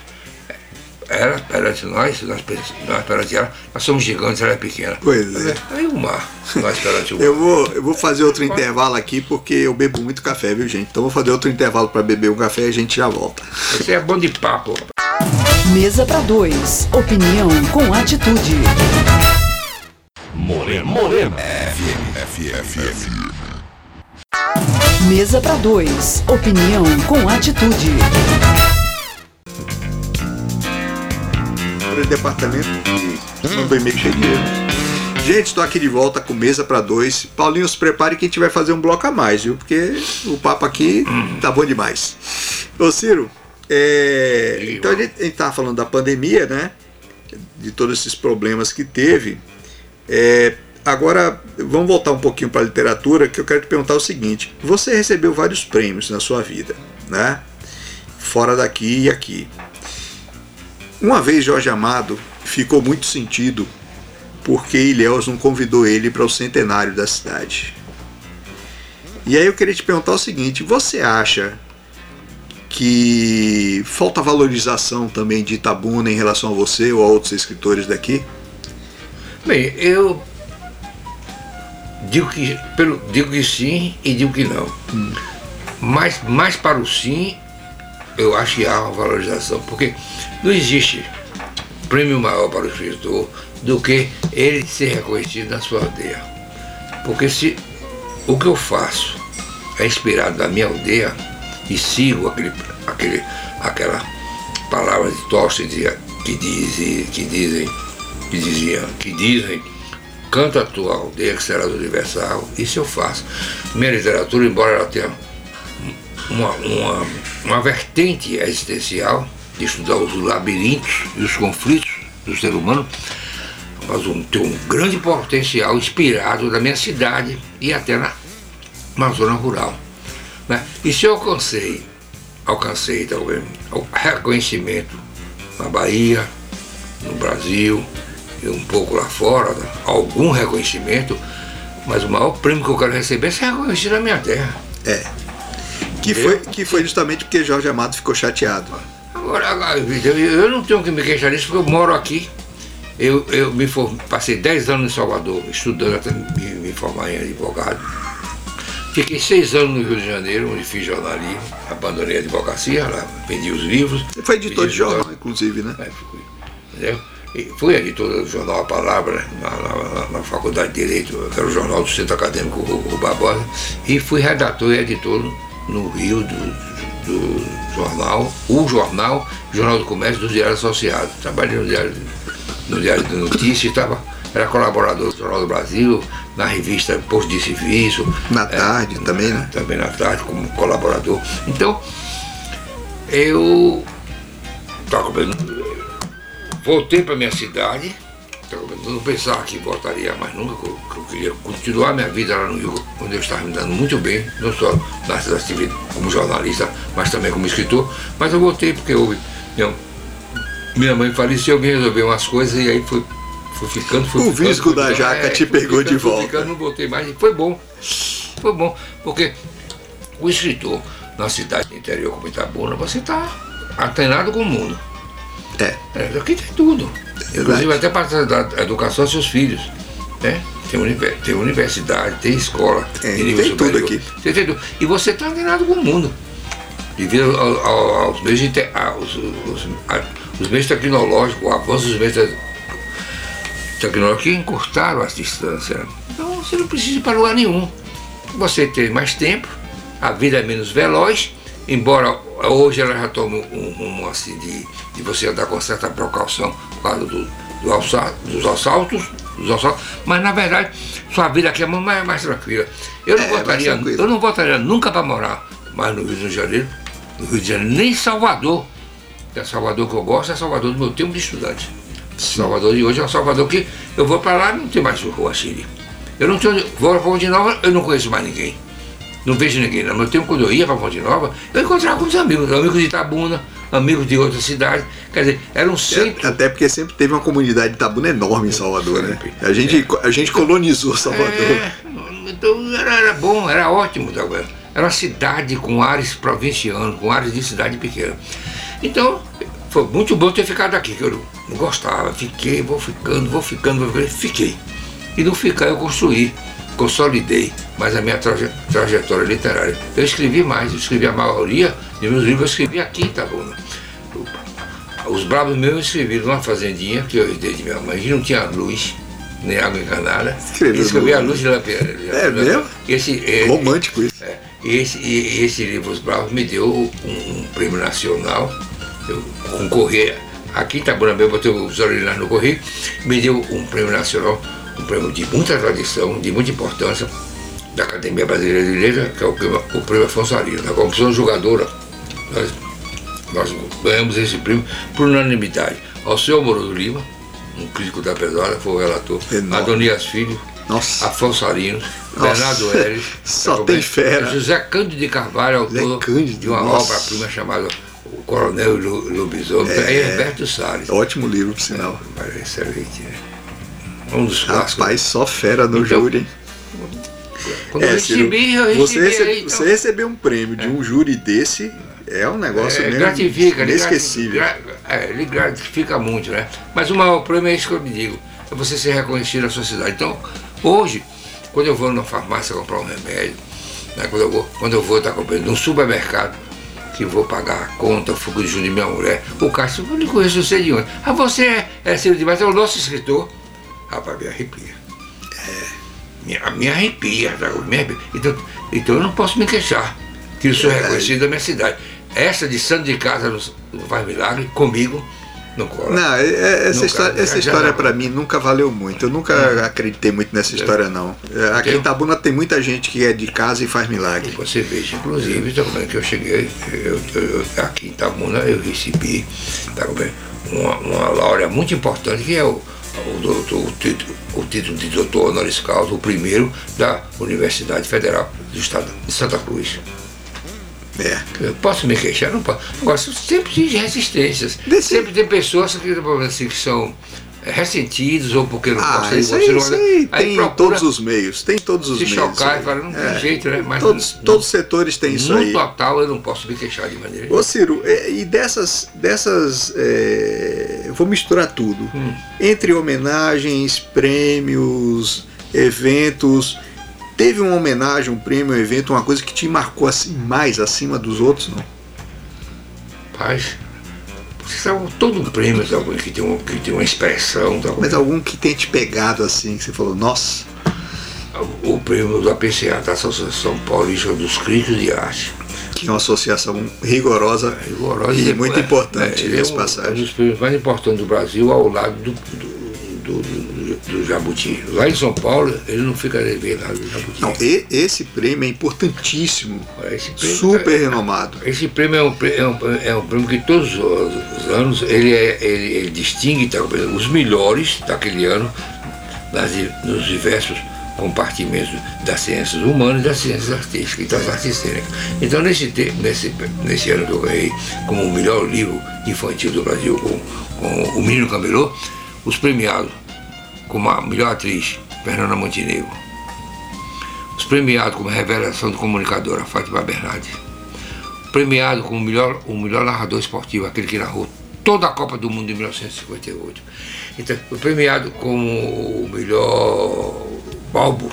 Ela perante nós, nós, nós perante ela, nós somos gigantes, ela é pequena. Pois é. Aí o mar, nós perante o mar. Eu vou, eu vou fazer outro intervalo aqui porque eu bebo muito café, viu, gente? Então vou fazer outro intervalo para beber um café e a gente já volta. Você é bom de papo. Mesa para dois. Opinião com atitude. Morena. Morena. FM. FM. Mesa para dois. Opinião com atitude. Para o departamento de erros. Gente, estou aqui de volta com mesa para dois. Paulinho, se prepare que a gente vai fazer um bloco a mais, viu? Porque o papo aqui tá bom demais. Ô Ciro, é, então a gente, a gente tava falando da pandemia, né? De todos esses problemas que teve. É, agora, vamos voltar um pouquinho para a literatura, que eu quero te perguntar o seguinte: você recebeu vários prêmios na sua vida, né? Fora daqui e aqui. Uma vez Jorge Amado ficou muito sentido porque Ilhéus não convidou ele para o centenário da cidade. E aí eu queria te perguntar o seguinte: você acha que falta valorização também de Itabuna em relação a você ou a outros escritores daqui? Bem, eu digo que, pelo, digo que sim e digo que não. Hum. Mas mais para o sim, eu acho que há uma valorização, porque não existe prêmio maior para o escritor do que ele ser reconhecido na sua aldeia. Porque se o que eu faço é inspirado na minha aldeia e sigo aquele, aquele, aquela palavra de Tolstói que, dizem, que dizem, que diziam, que dizem, canta a tua aldeia que universal, isso eu faço. Minha literatura, embora ela tenha uma, uma, uma vertente existencial de estudar os labirintos e os conflitos do ser humano, mas um, tem um grande potencial inspirado na minha cidade e até na, na zona rural. Né? E se eu alcancei, alcancei talvez o reconhecimento na Bahia, no Brasil e um pouco lá fora, né? algum reconhecimento, mas o maior prêmio que eu quero receber é ser reconhecido na minha terra. É. Que foi, que foi justamente porque Jorge Amado ficou chateado. Agora, eu não tenho que me queixar disso porque eu moro aqui. Eu, eu me form... passei 10 anos em Salvador, estudando até me, me formar em advogado. Fiquei seis anos no Rio de Janeiro, onde fiz jornalismo, abandonei a advocacia, lá vendi os livros. Você foi editor de jornal, jornal, inclusive, né? É, fui. Entendeu? E fui editor do jornal A Palavra, na, na, na, Faculdade de Direito, que era o jornal do Centro Acadêmico o, o Barbosa, e fui redator e editor no Rio do, do jornal, o jornal, Jornal do Comércio do Diário Associado. Trabalhei no Diário, no diário de Notícias, estava, era colaborador do Jornal do Brasil, na revista Posto de Serviço. Na tarde é, também, né? Também na tarde, como colaborador. Então, eu voltei para minha cidade, não pensava que voltaria mais nunca, eu, eu queria continuar minha vida lá no Rio, onde eu estava me dando muito bem, não só nas atividades como jornalista, mas também como escritor. Mas eu voltei porque houve. Minha, minha mãe faleceu, eu me resolvi umas coisas e aí fui Fui ficando, fui o ficando. visco da jaca é, te pegou ficando, de volta. Ficando, não voltei mais. E foi bom. Foi bom. Porque o escritor na cidade do interior como Itabuna, você está atenado com o mundo. É. é aqui tem tudo. Inclusive até para dar educação aos seus filhos. Né? Tem, tem universidade, tem escola. É, tem, tem tudo aqui. Você tem tudo. E você está atenado com o mundo. Devido aos meios, aos, os, os meios tecnológicos, o avanço dos meios tecnologia encurtaram as distâncias. Então você não precisa ir para lugar nenhum. Você tem mais tempo, a vida é menos veloz, embora hoje ela já tome um rumo assim de, de você andar com certa precaução por causa do, do alça, dos assaltos, dos assaltos, mas na verdade sua vida aqui é mais, mais tranquila. Eu não, é, votaria, eu não votaria nunca para morar mais no Rio de Janeiro, no Rio de Janeiro, nem em Salvador. É Salvador que eu gosto, é Salvador do meu tempo de estudante. Salvador de hoje é Salvador que eu vou para lá e não tem mais rua Chile. Eu não tenho. Vou para Ponte Nova, eu não conheço mais ninguém. Não vejo ninguém. No meu tempo, quando eu ia para Ponte Nova, eu encontrava com os amigos, amigos de Itabuna, amigos de outras cidades. Quer dizer, era um centro. Até porque sempre teve uma comunidade de Itabuna enorme em Salvador, né? A gente, é. a gente colonizou Salvador. É, então era, era bom, era ótimo. Era uma cidade com ares provincianos, com ares de cidade pequena. Então, foi muito bom ter ficado aqui, que eu não gostava. Fiquei, vou ficando, vou ficando, vou ficando. Fiquei. E no ficar eu construí, consolidei mais a minha traje, trajetória literária. Eu escrevi mais, eu escrevi a maioria de meus livros, eu escrevi aqui em Itabuna. os bravos meus escreveram numa fazendinha que eu herdei de minha mãe, que não tinha luz, nem água encanada. Escreveu Escrevi a luz de lampião. É mesmo? Esse, é, Romântico isso. é, esse, e esse livro Os Bravos me deu um, um prêmio nacional. Eu concorri aqui em Itabuna mesmo, botei os originais no correio, me deu um prêmio nacional, um prêmio de muita tradição, de muita importância, da Academia Brasileira de Letras, que é o prêmio, o prêmio Afonso Arias. Da comissão jogadora, nós, nós ganhamos esse prêmio por unanimidade. Ao seu Moroso Lima, um crítico da pesada, foi o relator, Enorme. Adonias Filho, Nossa. Afonso Arinos, Bernardo Eres, só tem bem? fera. José Cândido de Carvalho, autor Cândido, de uma obra-prima chamada O Coronel e Lobisomem, é. Herberto Salles. Ótimo livro, por sinal. Mas é excelente, né? Clássicos. Rapaz, só fera no Então, júri. Quando eu É, Ciro, recebi, eu recebi você, recebe- aí, então, você receber um prêmio de um júri desse é um negócio é, mesmo gratifica, inesquecível. é, ele gratifica muito, né? Mas o maior prêmio é isso que eu me digo, é você ser reconhecido na sociedade. Então, hoje, quando eu vou na farmácia comprar um remédio, né, quando eu vou, quando eu vou estar comprando num supermercado, que vou pagar a conta, fogo de junho de minha mulher, o cara disse, eu não conheço você de onde? Ah, você é, é Ciro Demais, é o nosso escritor. Rapaz, me arrepia. Me, me arrepia, me arrepia. Então, então eu não posso me queixar que eu sou Verdade. reconhecido da minha cidade. Essa de santo de casa não, faz milagre, comigo não cola. Não, é- é- essa Nunca, história, essa história pra mim nunca valeu muito. Eu nunca acreditei muito nessa história, não. É, Aqui em Itabuna tem muita gente que é de casa e faz milagre. Você veja, inclusive, que eu cheguei, eu, eu- aqui em Itabuna, eu recebi tá uma, uma laurea muito importante, que é o, o, doutor- o título, o título de doutor honoris causa, o primeiro da Universidade Federal do Estado de Santa Cruz. É. Eu posso me queixar? Não posso. Agora, sempre tem resistências. Desse- Sempre tem pessoas que, assim, que são ressentidos ou porque não Ah, gostam de você. isso aí tem todos os meios. Tem em todos os se meios. chocar isso e falar, não É. tem jeito, né? Mas Todos, não- todos os setores têm isso no aí. total eu não posso me queixar de maneira Ô. Ciro, é, e dessas, dessas é, eu vou misturar tudo. Hum. Entre homenagens, prêmios, eventos, teve uma homenagem, um prêmio, um evento, uma coisa que te marcou assim mais acima dos outros, não? Paz. Sabe, todo prêmio é algo que tem, um, que tem uma expressão. tá? Mas algum que tenha te pegado assim, que você falou, nossa, O prêmio da PCA, da Associação Paulista dos Críticos de Arte. que é uma associação rigorosa, rigorosa e depois- muito importante, é, ele é diga-se um, passagem. um dos prêmios mais importantes do Brasil ao lado do, do, do, do- do Jabuti. Lá em São Paulo, ele não fica devendo nada do Jabuti. Não, e- esse prêmio é importantíssimo, Esse prêmio super é- renomado. Esse prêmio é um, é um, é um prêmio que todos os os anos ele, é- ele, ele distingue tá, os melhores daquele ano nas, nos diversos compartimentos das ciências humanas e das ciências artísticas e das artes cênicas. Então, nesse, nesse, nesse ano que eu ganhei como o melhor livro infantil do Brasil com, com O Menino Camelô, os premiados como a melhor atriz, Fernanda Montenegro, os premiados como revelação de comunicadora, Fátima Bernardes, premiado como o melhor, o melhor narrador esportivo, aquele que narrou toda a Copa do Mundo em 1958. Então, foi premiado como o melhor balbo,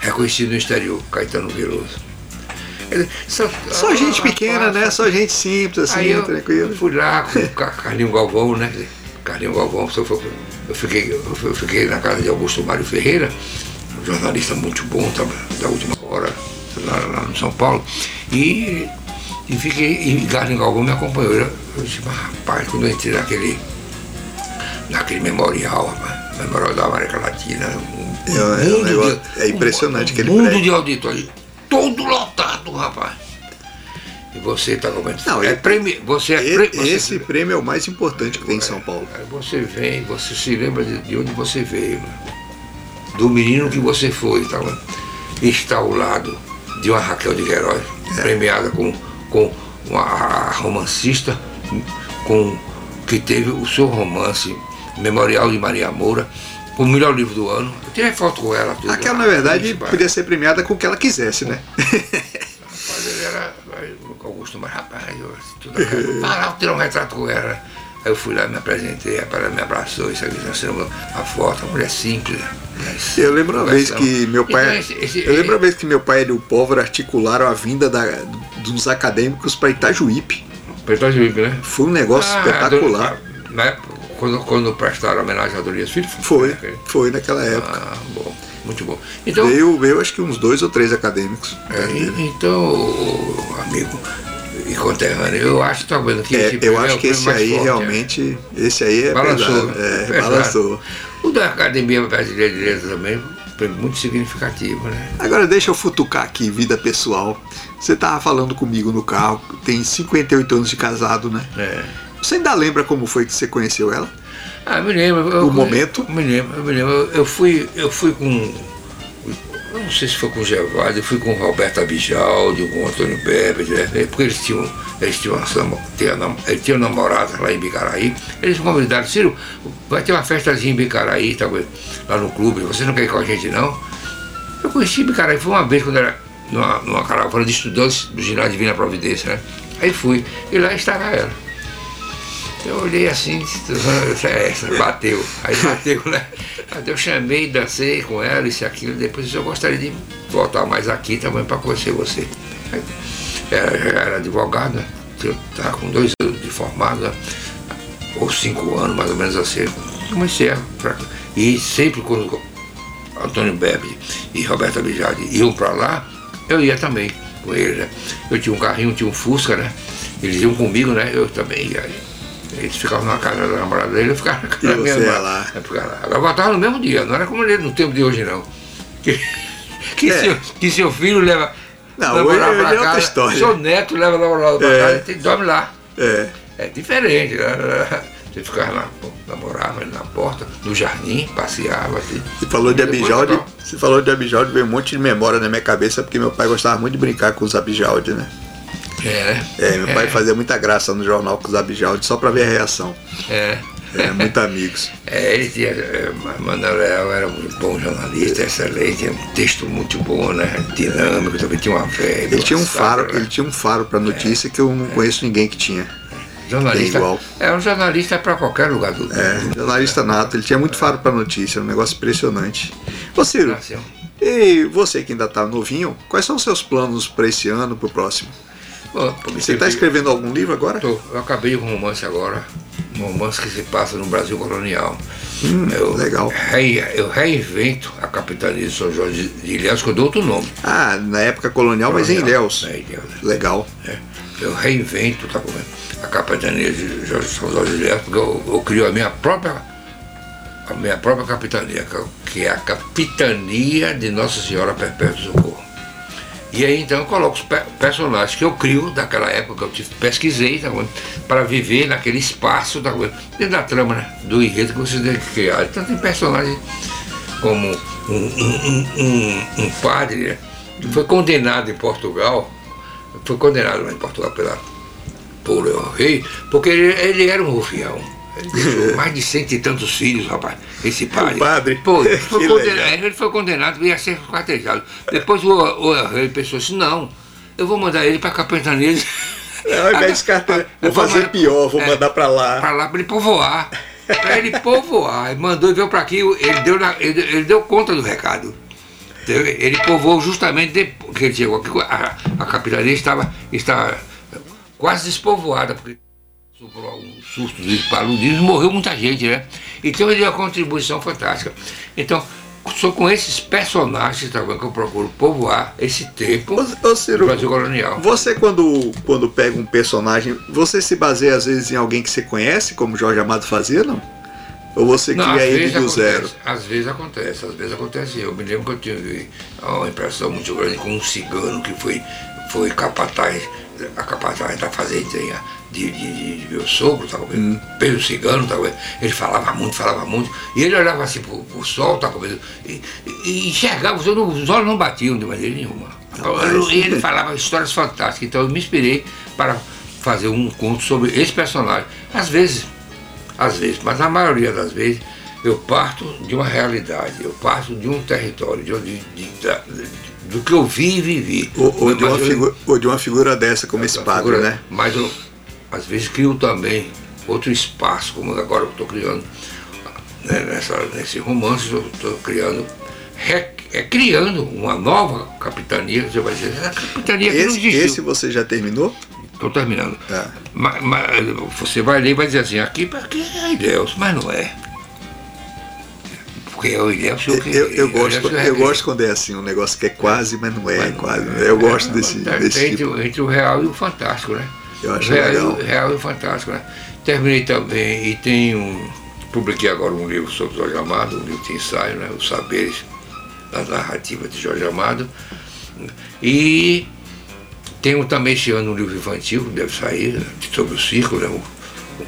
reconhecido no exterior, Caetano Veloso. Só, Só gente pequena, rapaz, né? Só gente simples, assim, eu, tranquilo. eu fui lá com o Car- Carlinho Galvão, né? Carlinho Galvão, eu fiquei, eu fiquei na casa de Augusto Mário Ferreira, um jornalista muito bom da última hora, lá, lá no São Paulo, e, e fiquei, e Carlinho Galvão me acompanhou. Eu, eu disse, mas rapaz, quando eu entrei naquele, naquele memorial, rapaz, memorial da América Latina, um, É, é um negócio- é impressionante um, aquele mundo prédio. de auditório, todo lotado, rapaz. E você está comendo. Não, é prêmio, você é E- prê- você- Esse prêmio é o mais importante que tem em São Paulo. Aí você vem, você se lembra de, de onde você veio, do menino que você foi, tá está ao lado de uma Raquel de Queiroz, premiada com, com uma romancista com, que teve o seu romance Memorial de Maria Moura, o melhor livro do ano. Eu tirei foto com ela. Tudo, Aquela, na verdade, podia ser premiada com o que ela quisesse, né? Rapaz, ele era o Augusto, mas rapaz, eu, tudo. Vai lá, tirar um retrato com ela. Aí eu fui lá, me apresentei, rapaz, ela me abraçou, isso aqui, nós tiramos a foto, uma mulher simples. Eu lembro uma vez que meu pai. Então, esse- esse- eu lembro uma vez que meu pai e o Povo articularam a vinda da- dos acadêmicos para Itajuípe. Petróleo Felipe, né? Foi um negócio ah, espetacular. Do, né? quando, quando prestaram homenagem a Dorias Filho? Foi, foi, foi naquela época. Ah, bom, muito bom. Então, veio, veio acho que uns dois ou três acadêmicos. É, então, amigo e conterrâneo, eu acho talvez que é, Eu acho é que esse aí forte, realmente, é. esse aí é balançou, pesado, é, pesado. balançou. O da Academia Brasileira de Direito também foi muito significativo, né? Agora deixa eu futucar aqui, vida pessoal. Você tava falando comigo no carro, tem 58 anos de casado, né? É. Você ainda lembra como foi que você conheceu ela? Ah, me lembro. Eu, o momento? Me lembro, eu me lembro. Eu, fui, eu fui com. Eu não sei se foi com o Gervásio, eu fui com o Roberto Abijaldi, com o Antônio Bebe, né? porque eles tinham, eles tinham, tinham, eles tinham namorada lá em Bicaraí. Eles me convidaram, Ciro, vai ter uma festazinha em Bicaraí, tá, lá no clube, você não quer ir com a gente não? Eu conheci Bicaraí, foi uma vez quando era numa, numa caravana de estudantes do ginásio Divina Providência, né? Aí fui, e lá estava ela. Eu olhei assim, é essa, bateu. Aí bateu, né? Aí eu chamei, dancei com ela, isso e aquilo. Depois eu gostaria de voltar mais aqui também para conhecer você. Ela era advogada, eu estava com dois anos de formada, ou cinco anos, mais ou menos assim. Comecei a. E sempre quando Antônio Bebe e Roberto Bijardi iam para lá, eu ia também com eles, né? Eu tinha um carrinho, tinha um Fusca, né? Eles iam comigo, né? Eu também ia. Eles ficavam na casa da namorada dele, eu ficava na casa da minha irmã. Lá. lá. Agora voltava no mesmo dia, não era como ele no tempo de hoje não. Que, que, é. seu, que seu filho leva não, namorada para é casa, história. seu neto leva namorada para é. casa e dorme lá. É. É diferente. Né? Você ficava na, namorava na porta, no jardim, passeava. Assim. Você falou de Abijalde, você falou de Abijalde, veio um monte de memória na minha cabeça, porque meu pai gostava muito de brincar com os Abijalde, né? É, né? É, meu é. pai fazia muita graça no jornal com os Abijaldi só para ver a reação. É. É, muito amigos. É, ele tinha. É, Manuel era um bom jornalista, excelente, tinha um texto muito bom, né? Dinâmico, também tinha uma fé. Ele tinha um faro, né? ele tinha um faro para notícia é, que eu não conheço ninguém que tinha. Jornalista. igual. É um jornalista para qualquer lugar do mundo. É, jornalista nato, ele tinha muito faro para notícia, um negócio impressionante. Ô Ciro, e você que ainda está novinho, quais são os seus planos para esse ano, para o próximo? Você está escrevendo algum livro agora? Tô. Eu acabei um romance agora. Um romance que se passa no Brasil colonial. Hum, eu, legal. Re, eu reinvento a capitania de São Jorge de Ilhéus, que eu dou outro nome. Ah, na época colonial, colonial mas em Ilhéus. É, Ilhéus. Legal. É. Eu reinvento, tá A capitania de São Jorge de Ilhéus, porque eu, eu crio a minha própria a minha própria capitania, que é a capitania de Nossa Senhora Perpétua Socorro. E aí então eu coloco os personagens que eu crio daquela época que eu pesquisei tá para viver naquele espaço tá dentro da trama né, do enredo que você tem que criar. Então tem personagens como um, um, um, um padre né, que foi condenado em Portugal, foi condenado em Portugal pela, por o rei, porque ele, ele era um rufião ele deixou mais de cento e tantos filhos, rapaz, esse padre. O padre? Pô, ele foi, condenado, ele foi condenado e ia ser quartejado. Depois o, o rei pensou assim, não, eu vou mandar ele para Capitania. Ao invés de vou fazer pior, vou é, mandar para lá. Para lá para ele povoar. Para ele povoar. Ele mandou e veio para aqui, ele deu, na, ele, ele, deu conta do recado. Ele povoou justamente depois que ele chegou aqui, a, a capitania estava, estava quase despovoada. Porque sobrou um susto de paludismo, morreu muita gente, né? Então ele deu uma contribuição fantástica. Então, só com esses personagens também que eu procuro povoar esse tempo ô, ô, Ciro, do Brasil colonial. Você quando, quando pega um personagem, você se baseia às vezes em alguém que você conhece, como Jorge Amado fazia, não? Ou você cria não, ele do acontece, zero? Às vezes acontece, às vezes acontece. Eu me lembro que eu tive uma impressão muito grande com um cigano que foi, foi capataz, a capataz da fazenda de, de, de meu sogro, tá comendo. Pedro Cigano, tá comendo, ele falava muito, falava muito, e ele olhava assim pro, pro sol, tá comendo, e, e enxergava, os olhos não batiam de maneira nenhuma. E ele falava histórias fantásticas, então eu me inspirei para fazer um conto sobre esse personagem. Às vezes, às vezes, mas na maioria das vezes, eu parto de uma realidade, eu parto de um território, de, de, de, do que eu vi e vivi. Ou, ou, de uma, figura, ou de uma figura dessa como esse padre, né? Mas eu, às vezes crio também outro espaço, como agora eu estou criando né, nessa, nesse romance, eu estou criando, é criando uma nova capitania, você vai dizer, a capitania esse, que não existiu. Esse você já terminou? Estou terminando. É. Mas, mas você vai ler e vai dizer assim, aqui que é Ilhéus, mas não é. Porque é o Ilhéus Eu, eu, eu gosto, Ilhéus eu é- gosto quando é assim, um negócio que é quase, mas não é, mas não quase. é. Eu gosto É, desse, tá- desse tá entre, tipo. entre o real e o fantástico, né? Eu acho real, legal. real e fantástico, né? Terminei também e tenho um. Publiquei agora um livro sobre Jorge Amado, um livro de ensaio, né? Os Saberes da Narrativa de Jorge Amado. E tenho também esse ano um livro infantil, que deve sair, né, sobre o circo, né? O,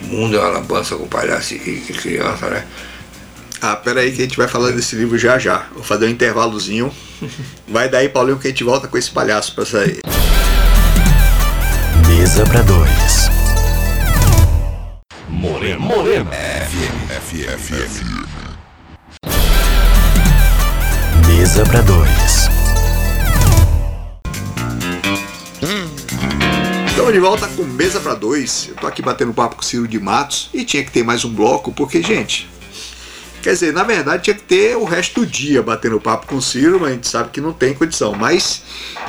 mundo é uma lambança com palhaço e, e criança, né? Ah, peraí que a gente vai falar desse livro já já. Vou fazer um intervalozinho. Vai daí, Paulinho, que a gente volta com esse palhaço pra sair. Mesa pra dois. Morena. Morena. FM. FM. Mesa pra dois. Estamos de volta com Mesa pra Dois. Eu tô aqui batendo papo com o Ciro de Matos e tinha que ter mais um bloco, porque, gente. Quer dizer, na verdade tinha que ter o resto do dia batendo papo com o Ciro, mas a gente sabe que não tem condição. Mas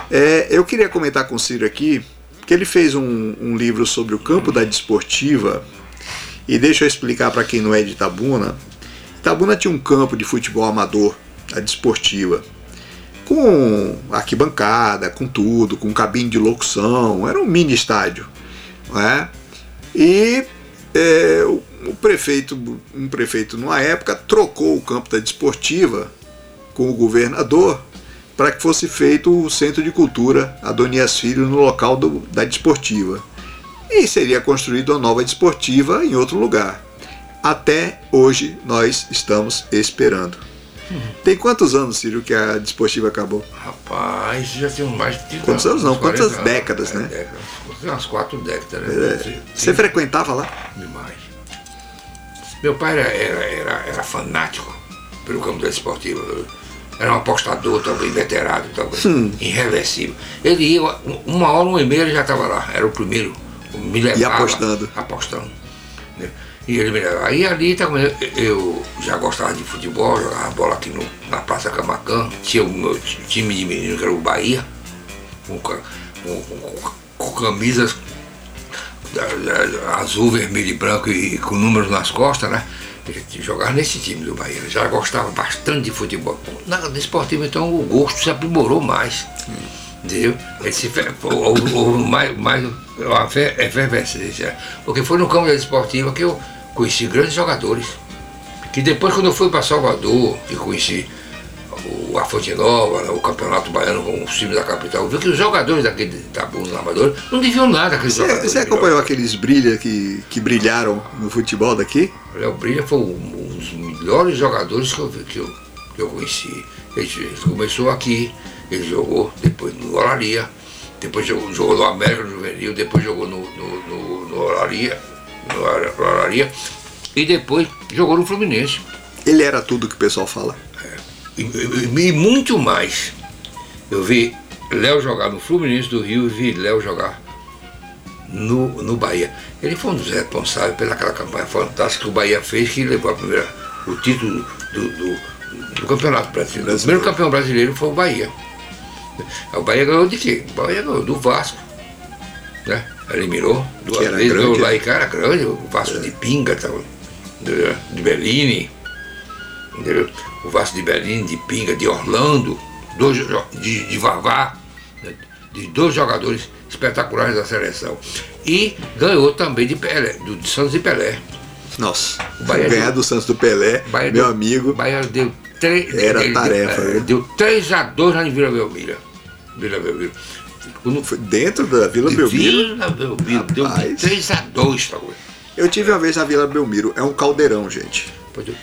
é, eu queria comentar com o Ciro aqui que ele fez um, um livro sobre o campo da desportiva. E deixa eu explicar para quem não é de Itabuna. Itabuna tinha um campo de futebol amador, a desportiva com arquibancada, com tudo, com cabine de locução, era um mini estádio. Não é? E é, o prefeito, um prefeito numa época, trocou o campo da desportiva com o governador para que fosse feito o Centro de Cultura Adonias Filho no local do, da desportiva. E seria construída uma nova desportiva em outro lugar. Até hoje nós estamos esperando. Tem quantos anos, Círio, que a desportiva acabou? Rapaz, já tem mais de 30 Quantos anos não? uns 40 Quantas décadas, É, né? décadas. Tem umas quatro décadas, né? É, Você frequentava lá? Demais. Meu pai era, era, era, era fanático pelo campo da esportiva. Era um apostador também, veterano também, irreversível. Ele ia, uma hora, uma e meia, ele já estava lá. Era o primeiro. Me levava, apostando. Apostando. né? E ele me levava. Aí ali também, eu já gostava de futebol, jogava bola aqui no, na Praça Camacã. Tinha o meu time de menino, que era o Bahia, com, com- com- com camisas azul, vermelho e branco e com números nas costas, né? Ele jogava nesse time do Bahia. Já gostava bastante de futebol. Na desportiva, então, o gosto se aprimorou mais. Entendeu? Ele se fe- houve- houve mais, mais fe- efervescência. Porque foi no campo da desportiva que eu conheci grandes jogadores. Que depois, quando eu fui para Salvador, que conheci o, a Fonte Nova, o Campeonato Baiano com os times da capital, eu vi que os jogadores daquele Itabuna Amador não deviam nada aqueles Você, jogadores. você acompanhou aqueles brilha que, que brilharam no futebol daqui? O Léo Brilha foi um dos melhores jogadores que eu, que eu, que eu conheci. Ele, ele começou aqui, ele jogou depois no Olaria, depois jogou, jogou no América no Juvenil, depois jogou no, no, no, no Olaria, no Olaria, e depois jogou no Fluminense. Ele era tudo que o pessoal fala. E, e- e muito mais. Eu vi Léo jogar no Fluminense do Rio e vi Léo jogar no, no Bahia. Ele foi um dos responsáveis pelaquela campanha fantástica que o Bahia fez, que levou a primeira, o título do, do, do Campeonato Brasileiro. O primeiro campeão brasileiro foi o Bahia. O Bahia ganhou de quê? O Bahia ganhou do Vasco. Né? Eliminou duas vezes, ganhou lá é. e cara grande, o Vasco de Pinga, tal, de, de Bellini entendeu? O Vasco de Belém, de Pinga, de Orlando, dois, de, de Vavá, né? de dois jogadores espetaculares da seleção. E ganhou também de Pelé, do de Santos e Pelé. Nossa, O Bahia ganhar deu- do Santos do Pelé, Bahia meu deu- amigo. Bahia deu três. Era ele tarefa, Deu, viu? deu 3 a 2 lá em Vila Belmira. Vila Belmiro. Quando Foi dentro da Vila de Belmiro. Vila Belmiro, deu de Rapaz. 3 a 2 tá bom? Eu tive uma vez na Vila Belmiro. É um caldeirão, gente. É, eu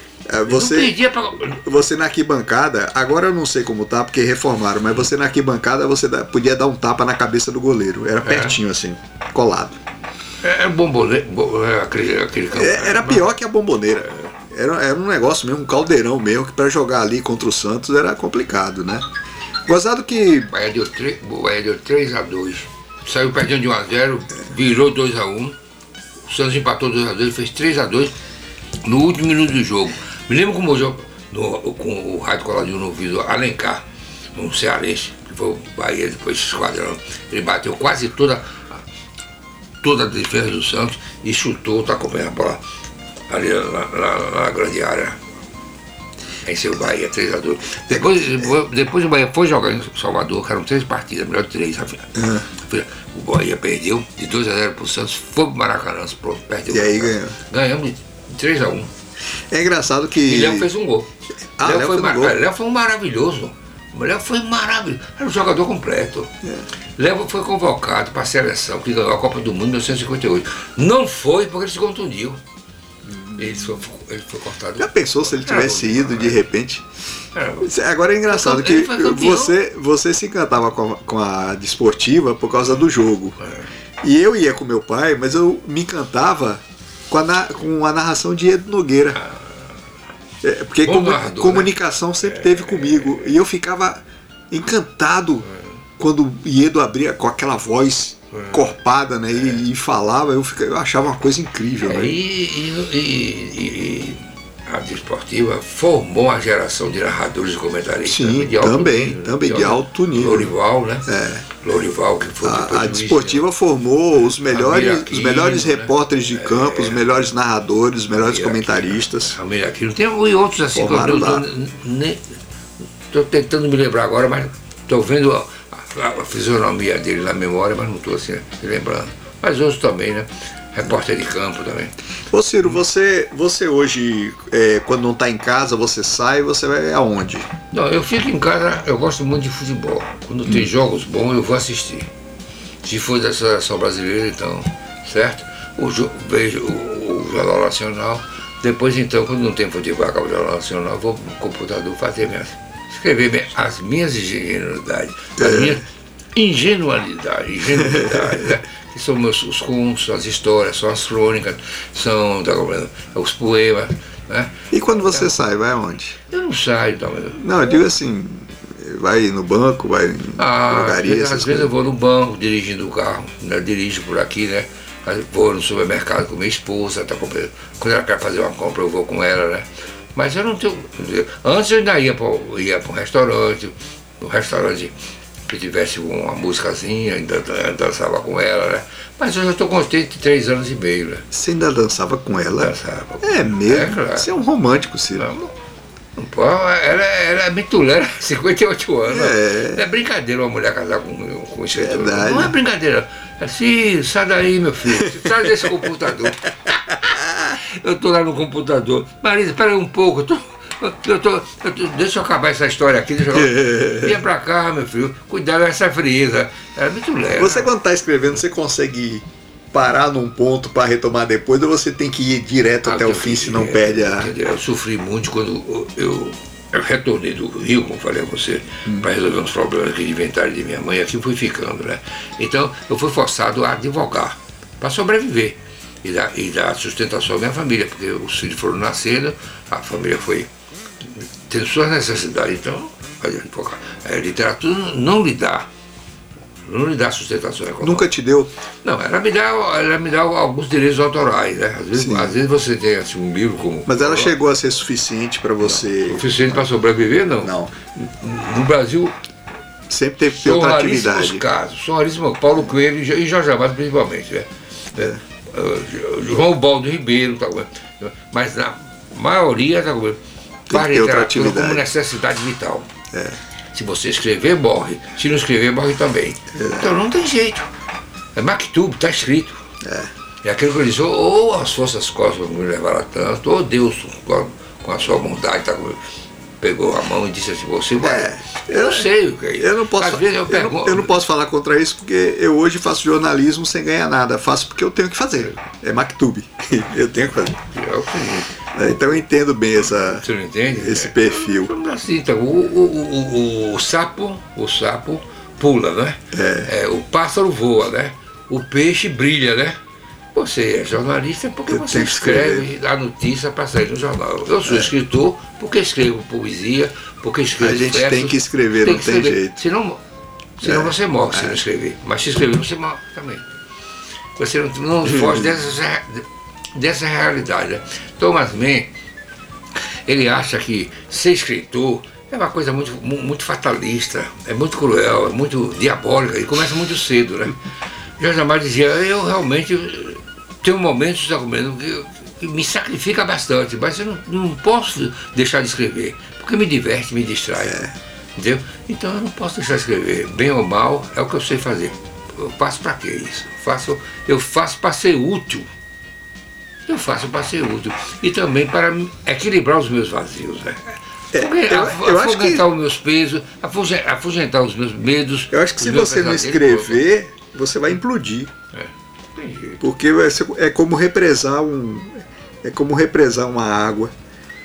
você- Não perdia pra... Você na arquibancada, agora eu não sei como tá, porque reformaram, mas você na arquibancada você podia dar um tapa na cabeça do goleiro. Era pertinho assim, colado. É bo- é aquele, aquele campo. É, Era pior que a bomboneira. Era, era um negócio mesmo, um caldeirão mesmo, que pra jogar ali contra o Santos era complicado, né? Gozado que O Bahia deu 3, o Bahia deu 3 a 2 Saiu perdendo de 1 a 0 virou 2 a 1 O Santos empatou 2 a 2 fez 3 a 2 no último minuto do jogo. Me lembro como o jogo, no- com o rádio coladinho no ouvido, Alencar, um cearense, que foi o Bahia depois esquadrão. Ele bateu quase toda. toda a defesa do Santos e chutou, tá acompanhando a bola ali na, na, na grande área. Venceu o Bahia 3x2. Depois, depois o Bahia foi jogar em Salvador, que eram três partidas, melhor de três. Afinal. O Bahia perdeu de 2x0 pro Santos, foi pro Maracanã, pronto, perdeu. E aí ganhou. Ganhamos de 3x1. É engraçado que. E Léo fez um gol. Ah, Léo Léo foi, um gol. Léo foi um maravilhoso. O Léo foi maravilhoso. Era um jogador completo. É. Léo foi convocado para a seleção que ganhou a Copa do Mundo em 1958. Não foi porque ele se contundiu. Ele, foi, ele foi cortado. Já pensou se ele tivesse É, ido de repente? É, Agora é engraçado que você, você se encantava com a, com a desportiva por causa do jogo. É. E eu ia com meu pai, mas eu me encantava com a, na- com a narração de Edu Nogueira. É, porque comu- narrador, comunicação sempre teve comigo. E eu ficava encantado quando o Iedo abria com aquela voz corpada né, e, e falava. Eu, ficava, eu achava uma coisa incrível. É, né? e, e- e- e a desportiva formou uma geração de narradores e comentaristas. Sim, né, de alto também, nível, também de alto nível. Lorival, né? É. Lorival, que foi A, a desportiva né? formou os melhores, Família os Aquino, melhores né? repórteres de campo, os melhores narradores, os melhores Família comentaristas. Aquino, Família Aquino. Tem e outros assim que eu Formaram tô, nem, tô tentando me lembrar agora, mas estou vendo a, a- a fisionomia dele na memória, mas não estou assim me lembrando. Mas outros também, né? Repórter de campo também. Ô Ciro, você, você hoje, é, quando não está em casa, você sai, você vai aonde? Não, eu fico em casa, eu gosto muito de futebol. Quando tem jogos bons, eu vou assistir. Se for da seleção brasileira, então, certo? O, jo- vejo o, o Jornal Nacional. Depois, então, quando não tem futebol, o Jornal Nacional, eu vou pro computador fazer minhas. escrever as minhas ingenuidades, as É. minhas ingenualidades, ingenuidades, né? Que são meus, os contos, as histórias, são as crônicas, são tá os poemas, né? E quando você sai, vai aonde? Eu não saio, tá? Não, eu digo assim, vai no banco, vai em Ah, às drogaria, vezes, essas às vezes eu vou no banco dirigindo o carro, né? dirijo por aqui, né? Vou no supermercado com minha esposa, tá comprando. Quando ela quer fazer uma compra, eu vou com ela, né? Mas eu não tenho. Antes eu ainda ia para ia um restaurante, um restaurante que tivesse uma musicazinha, ainda dan- dançava com ela, né? Mas eu estou com 83 anos e meio, né? Você ainda dançava com ela? Dançava. É mesmo? É, claro. Você é um romântico, Ciro. Não, ela, ela é mituleira, 58 anos. É. Não é brincadeira uma mulher casar com, com um escritor. Verdade. Não é brincadeira. Assim, sai daí, meu filho. Sai desse computador. Eu tô lá no computador. Marisa, espera aí um pouco. Eu tô, eu tô, eu tô- deixa eu acabar essa história aqui. Deixa eu, Vinha pra cá, meu filho. Cuidado dessa frieza. Era mituleira. Você quando está escrevendo, você consegue parar num ponto para retomar depois ou você tem que ir direto até Ah, o eu fim, fiz, senão é, perde a... Eu sofri muito quando eu, eu retornei do Rio, como falei a você, Hum. para resolver uns problemas aqui de inventário de minha mãe, aqui fui ficando, né? Então eu fui forçado a advogar para sobreviver e dar, e dar sustentação à minha família, porque os filhos foram nascendo, a família foi tendo suas necessidades, então. A literatura não lhe dá, não lhe dá sustentação econômica. Nunca te deu? Não, ela me dá, ela me dá alguns direitos autorais, né? Às vezes, às vezes você tem assim, um livro como. Mas ela chegou a ser suficiente para você... Suficiente para sobreviver, não. Não. No Brasil, Sempre teve são outra atividade. casos. São raríssimos. Paulo Coelho e Jo- Jorge Amado, principalmente. Né? É, uh, João Baldo Ribeiro, tá, mas na maioria tá? Tem que ter outra literatura como necessidade vital. É. Se você escrever, morre. Se não escrever, morre também. Então não tem jeito. É Mactub, está escrito. É aquilo que ele disse, ou as forças cósmicas me levaram a tanto, ou Deus com, a sua bondade tá, pegou a mão e disse assim, você vai. É, eu não sei o que é isso. Eu não posso, Às vezes eu eu, não, eu não posso falar contra isso porque eu hoje faço jornalismo sem ganhar nada. Faço porque eu tenho que fazer. É Mactube. Eu tenho que fazer. É o seguinte, Então eu entendo bem essa, esse É. perfil. Assim, então, o, o, o, o, sapo, o sapo pula, né? É, o pássaro voa, né? O peixe brilha, né? Você é jornalista porque Eu você que escrever. escreve a notícia para sair no jornal. Eu sou escritor porque escrevo poesia, porque escrevo A gente versos. tem que escrever, não tem jeito. Senão, senão É, você morre se não escrever. Mas se escrever, você morre também. Você não, não foge dessa, dessa realidade. Né? Thomas Mann, ele acha que ser escritor é uma coisa muito, mu- muito fatalista, é muito cruel, é muito diabólica, e começa muito cedo, né? Jorge Amado dizia, eu realmente tenho momentos que, que me sacrifica bastante, mas eu não, não posso deixar de escrever, porque me diverte, me distrai. É. Entendeu? Então eu não posso deixar de escrever. Bem ou mal, é o que eu sei fazer. Eu faço para quê isso? Eu faço, eu faço para ser útil. Eu faço para ser útil. E também para equilibrar os meus vazios. Né? É, eu- eu acho que- afugentar os meus pesos, afugen- afugentar os meus medos. Eu acho que se você não escrever, você vai implodir. É, tem jeito. Porque ser- é como represar um. É como represar uma água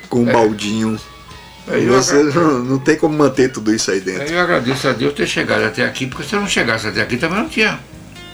com um É. baldinho. Aí eu Você agra- não, não tem como manter tudo isso aí dentro. Aí eu agradeço a Deus ter chegado até aqui, porque se eu não chegasse até aqui também não tinha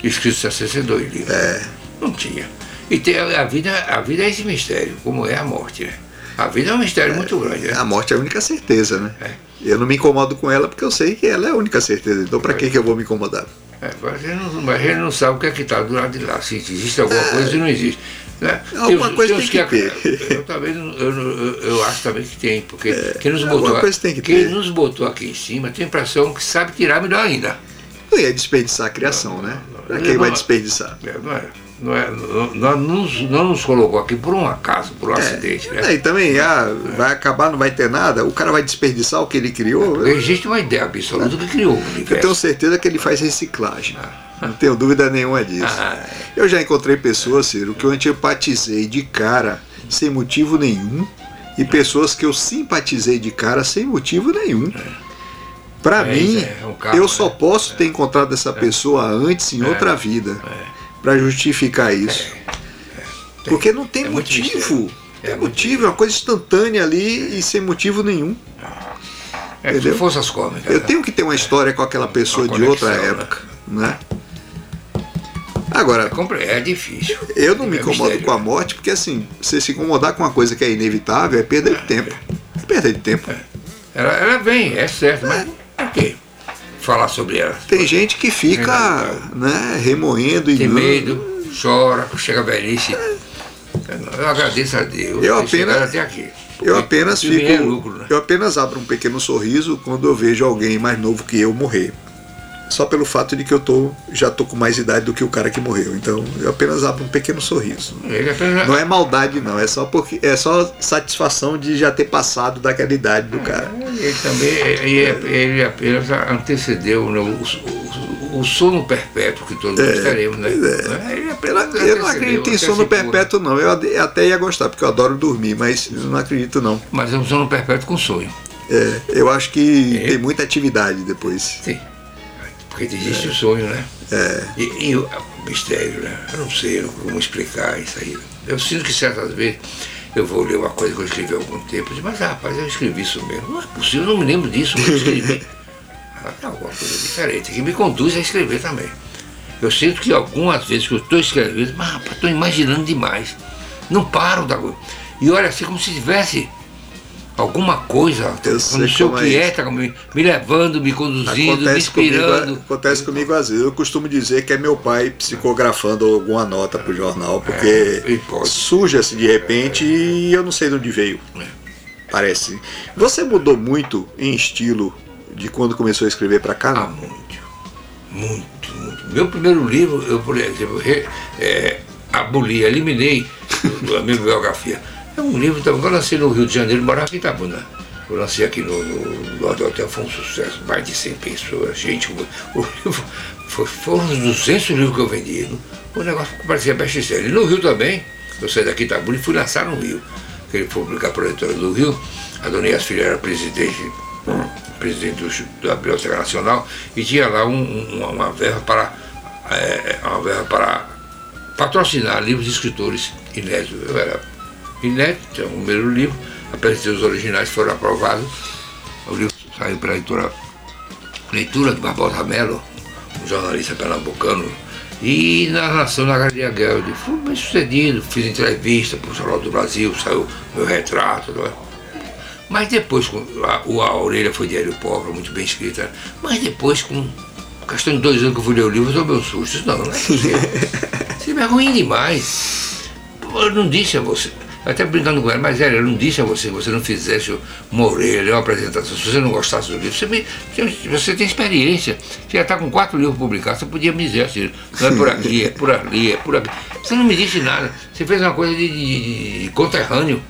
escrito 62 livros. É. Não tinha. E tem, a, vida, a vida é esse mistério, como é a morte, né? A vida é um mistério muito grande, né? A morte é a única certeza, né? É. Eu não me incomodo com ela porque eu sei que ela é a única certeza. Então pra que, que eu vou me incomodar? É, mas a gente não, mas não sabe o que é que está do lado de lá, se existe alguma coisa ou não existe. Né? Alguma coisa os tem que ac- Eu, também, eu, eu, eu acho também que tem, porque quem nos É, botou, coisa tem que quem ter. nos botou aqui em cima tem a impressão que sabe tirar melhor ainda. Não ia desperdiçar a criação, né? Não. quem vai desperdiçar? É, Não é, não é, não, não, nos, não nos colocou aqui por um acaso, por um acidente, né? É, e também, ah, vai acabar, não vai ter nada, o cara vai desperdiçar o que ele criou. Porque existe uma ideia absoluta que criou o Eu tenho universo. certeza que ele faz reciclagem. Não tenho dúvida nenhuma disso. Ah. Eu já encontrei pessoas, Ciro, que eu antipatizei de cara sem motivo nenhum e pessoas que eu simpatizei de cara sem motivo nenhum. É, mim, isso é um karma, eu só né? posso ter encontrado essa pessoa antes em outra vida pra justificar isso. Porque não tem É muito motivo. Tem É motivo, é uma coisa instantânea ali e sem motivo nenhum. É, entendeu? forças cômicas. Eu né? tenho que ter uma história com aquela pessoa Uma de outra conexão, né? época, né? Agora, É É difícil. eu não me É incomodo mistério, com a né? morte, porque assim, você se incomodar com uma coisa que é inevitável é perda de tempo. É perda de tempo. Ela, ela vem, é certo, mas por quê? Falar sobre ela. Tem gente que fica, né, remoendo e Tem medo, chora, chega a velhice. Eu agradeço a Deus. Eu apenas- até aqui. Eu apenas fico, lucro, né? eu apenas abro um pequeno sorriso quando eu vejo alguém mais novo que eu morrer. Só pelo fato de que eu tô, já tô com mais idade do que o cara que morreu. Então, eu apenas abro um pequeno sorriso. Não é maldade não, é só porque é só satisfação de já ter passado daquela idade do cara. Ele também ele, ele apenas antecedeu né, o, o- o sono perpétuo que todos nós teremos, né? Ele não, apenas eu não acredito em sono perpétuo não. Eu até ia gostar porque eu adoro dormir, mas não acredito não. Mas é um sono perpétuo com sonho. É, eu acho que É. tem muita atividade depois. Sim. Porque existe o sonho, né? É. E, e o o mistério, né? Eu não sei como explicar isso aí. Eu sinto que certas vezes eu vou ler uma coisa que eu escrevi há algum tempo digo, mas rapaz, eu escrevi isso mesmo. Não é possível, eu não me lembro disso, mas eu escrevi. Ah, É alguma coisa diferente, que me conduz a escrever também. Eu sinto que algumas vezes que eu estou escrevendo, mas rapaz, estou imaginando demais. Não paro da coisa. E olha assim como se tivesse alguma coisa, Eu não sei o como que é é, tá me, me levando, me conduzindo, me Acontece comigo, inspirando. acontece comigo às vezes. Eu costumo dizer que é meu pai psicografando alguma nota pro jornal, porque É, e pode. suja-se de repente e eu não sei de onde veio. É. Parece. Você mudou muito em estilo de quando começou a escrever pra cá? Ah, muito. Muito, muito. Meu primeiro livro, eu, por exemplo, re, é, aboli, eliminei a minha biografia. É um livro eu lancei no Rio de Janeiro, morava em Itabuna. Eu lancei aqui no, no Lorde Hotel, foi um sucesso, mais de 100 pessoas, gente. O, o livro, foi, foram uns 200 livros que eu vendi. né? O negócio parecia best-seller. E no Rio também, eu saí daqui de Itabuna e fui lançar no Rio. Ele foi publicar para a editora do Rio. A dona Yas Filha era presidente presidente do, da Biblioteca Nacional, e tinha lá um- um- uma, verba para é, uma verba para patrocinar livros de escritores inéditos. Eu era inédito, tinha o primeiro livro, apresentei os originais, foram aprovados. O livro saiu para a leitura, leitura de Barbosa Mello, um jornalista pernambucano, e narração na Galeria Gueldi. Fui bem sucedido, fiz entrevista para o Jornal do Brasil, saiu meu retrato. É? Mas depois, a, a orelha foi de Hélio Pobre, muito bem escrita. Mas depois, com questão de dois anos que eu fui ler o livro, eu tomei um susto. Não, não é possível. Esse livro é ruim demais. Eu não disse a você. Até brincando com ela, mas ela, eu não disse a você, você não fizesse uma orelha, uma apresentação, se você não gostasse do livro, você, me, você tem experiência. Você já está com quatro livros publicados, você podia me dizer assim, não é por aqui, é por ali, é por aqui. Você não me disse nada. Você fez uma coisa de, de, de conterrâneo,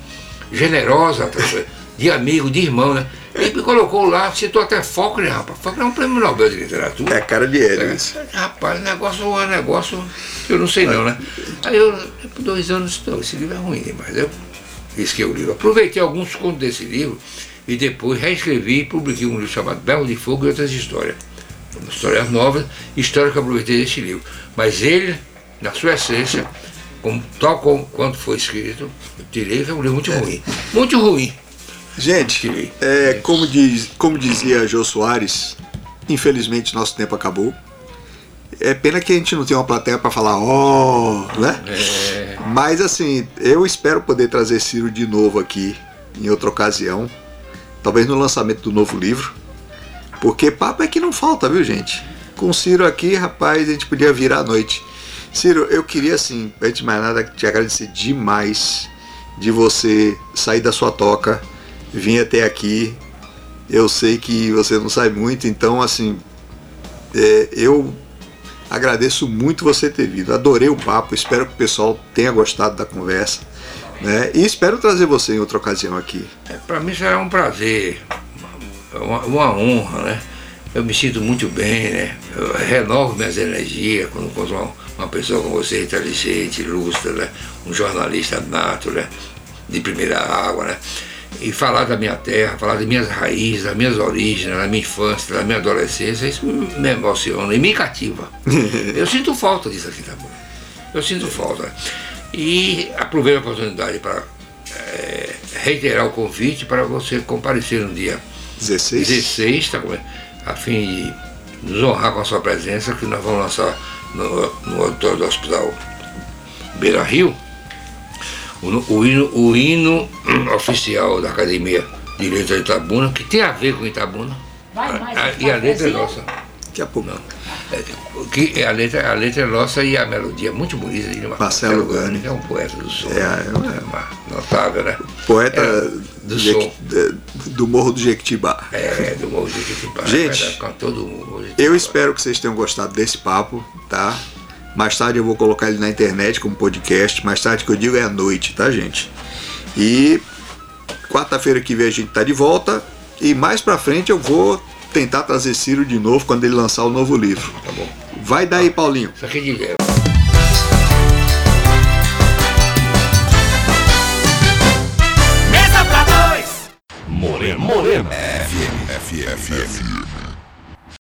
generosa, de amigo, de irmão, né? Ele me colocou lá, citou até Faulkner, rapaz. Faulkner é um prêmio Nobel de literatura. É cara de Hélio, isso. É, rapaz, negócio é um negócio que eu não sei não, né? Aí eu, por dois anos, não, esse livro é ruim demais. Eu risquei o livro. Aproveitei alguns contos desse livro e depois reescrevi e publiquei um livro chamado Belo de Fogo e Outras Histórias. Uma história nova, história que eu aproveitei desse livro. Mas ele, na sua essência, como, tal como, quanto foi escrito, eu tirei é um livro muito ruim. Muito ruim. Gente, é, como, diz, como dizia Jô Soares, infelizmente nosso tempo acabou. É pena que a gente não tem uma plateia para falar, ó, oh, né? É. Mas assim, eu espero poder trazer Ciro de novo aqui em outra ocasião. Talvez no lançamento do novo livro. Porque papo é que não falta, viu, gente? Com Ciro aqui, rapaz, a gente podia virar a noite. Ciro, eu queria, assim, antes de mais nada, te agradecer demais de você sair da sua toca vim até aqui. Eu sei que você não sai muito, então assim, é, eu agradeço muito você ter vindo. Adorei o papo, espero que o pessoal tenha gostado da conversa. Né? E espero trazer você em outra ocasião aqui. É, Para mim será um prazer, uma, uma, honra, né? Eu me sinto muito bem, né? Eu renovo minhas energias quando encontro uma, uma pessoa como você, inteligente, ilustre, né? Um jornalista nato, né? De primeira água, né? E falar da minha terra, falar das minhas raízes, das minhas origens, da minha infância, da minha adolescência, isso me emociona e me cativa. Eu sinto falta disso aqui também. Eu sinto falta. E aproveito a oportunidade para é, reiterar o convite para você comparecer no dia 16, 16 tá, a fim de nos honrar com a sua presença, que nós vamos lançar no, no auditório do Hospital Beira Rio o, o, hino, o hino oficial da Academia de Letras de Itabuna, que tem a ver com Itabuna. Vai, a, a, e a letra é nossa. Daqui a pouco. Não. É, que a, letra, a letra é nossa e a melodia é muito bonita. De Marcelo Gani. É um poeta do som. É, é, notável, né? Poeta é, do, som. do Morro do Jequitibá. É, do Morro do Jequitibá. Gente, cantor do Morro eu espero que vocês tenham gostado desse papo, tá? Mais tarde eu vou colocar ele na internet como podcast. Mais tarde que eu digo é à noite, tá, gente? E quarta-feira que vem a gente tá de volta. E mais pra frente eu vou tentar trazer Ciro de novo quando ele lançar o novo livro. Tá bom. Vai daí, Paulinho. Isso aqui de Mesa pra dois. Morena. Morena. FM. FM. FM.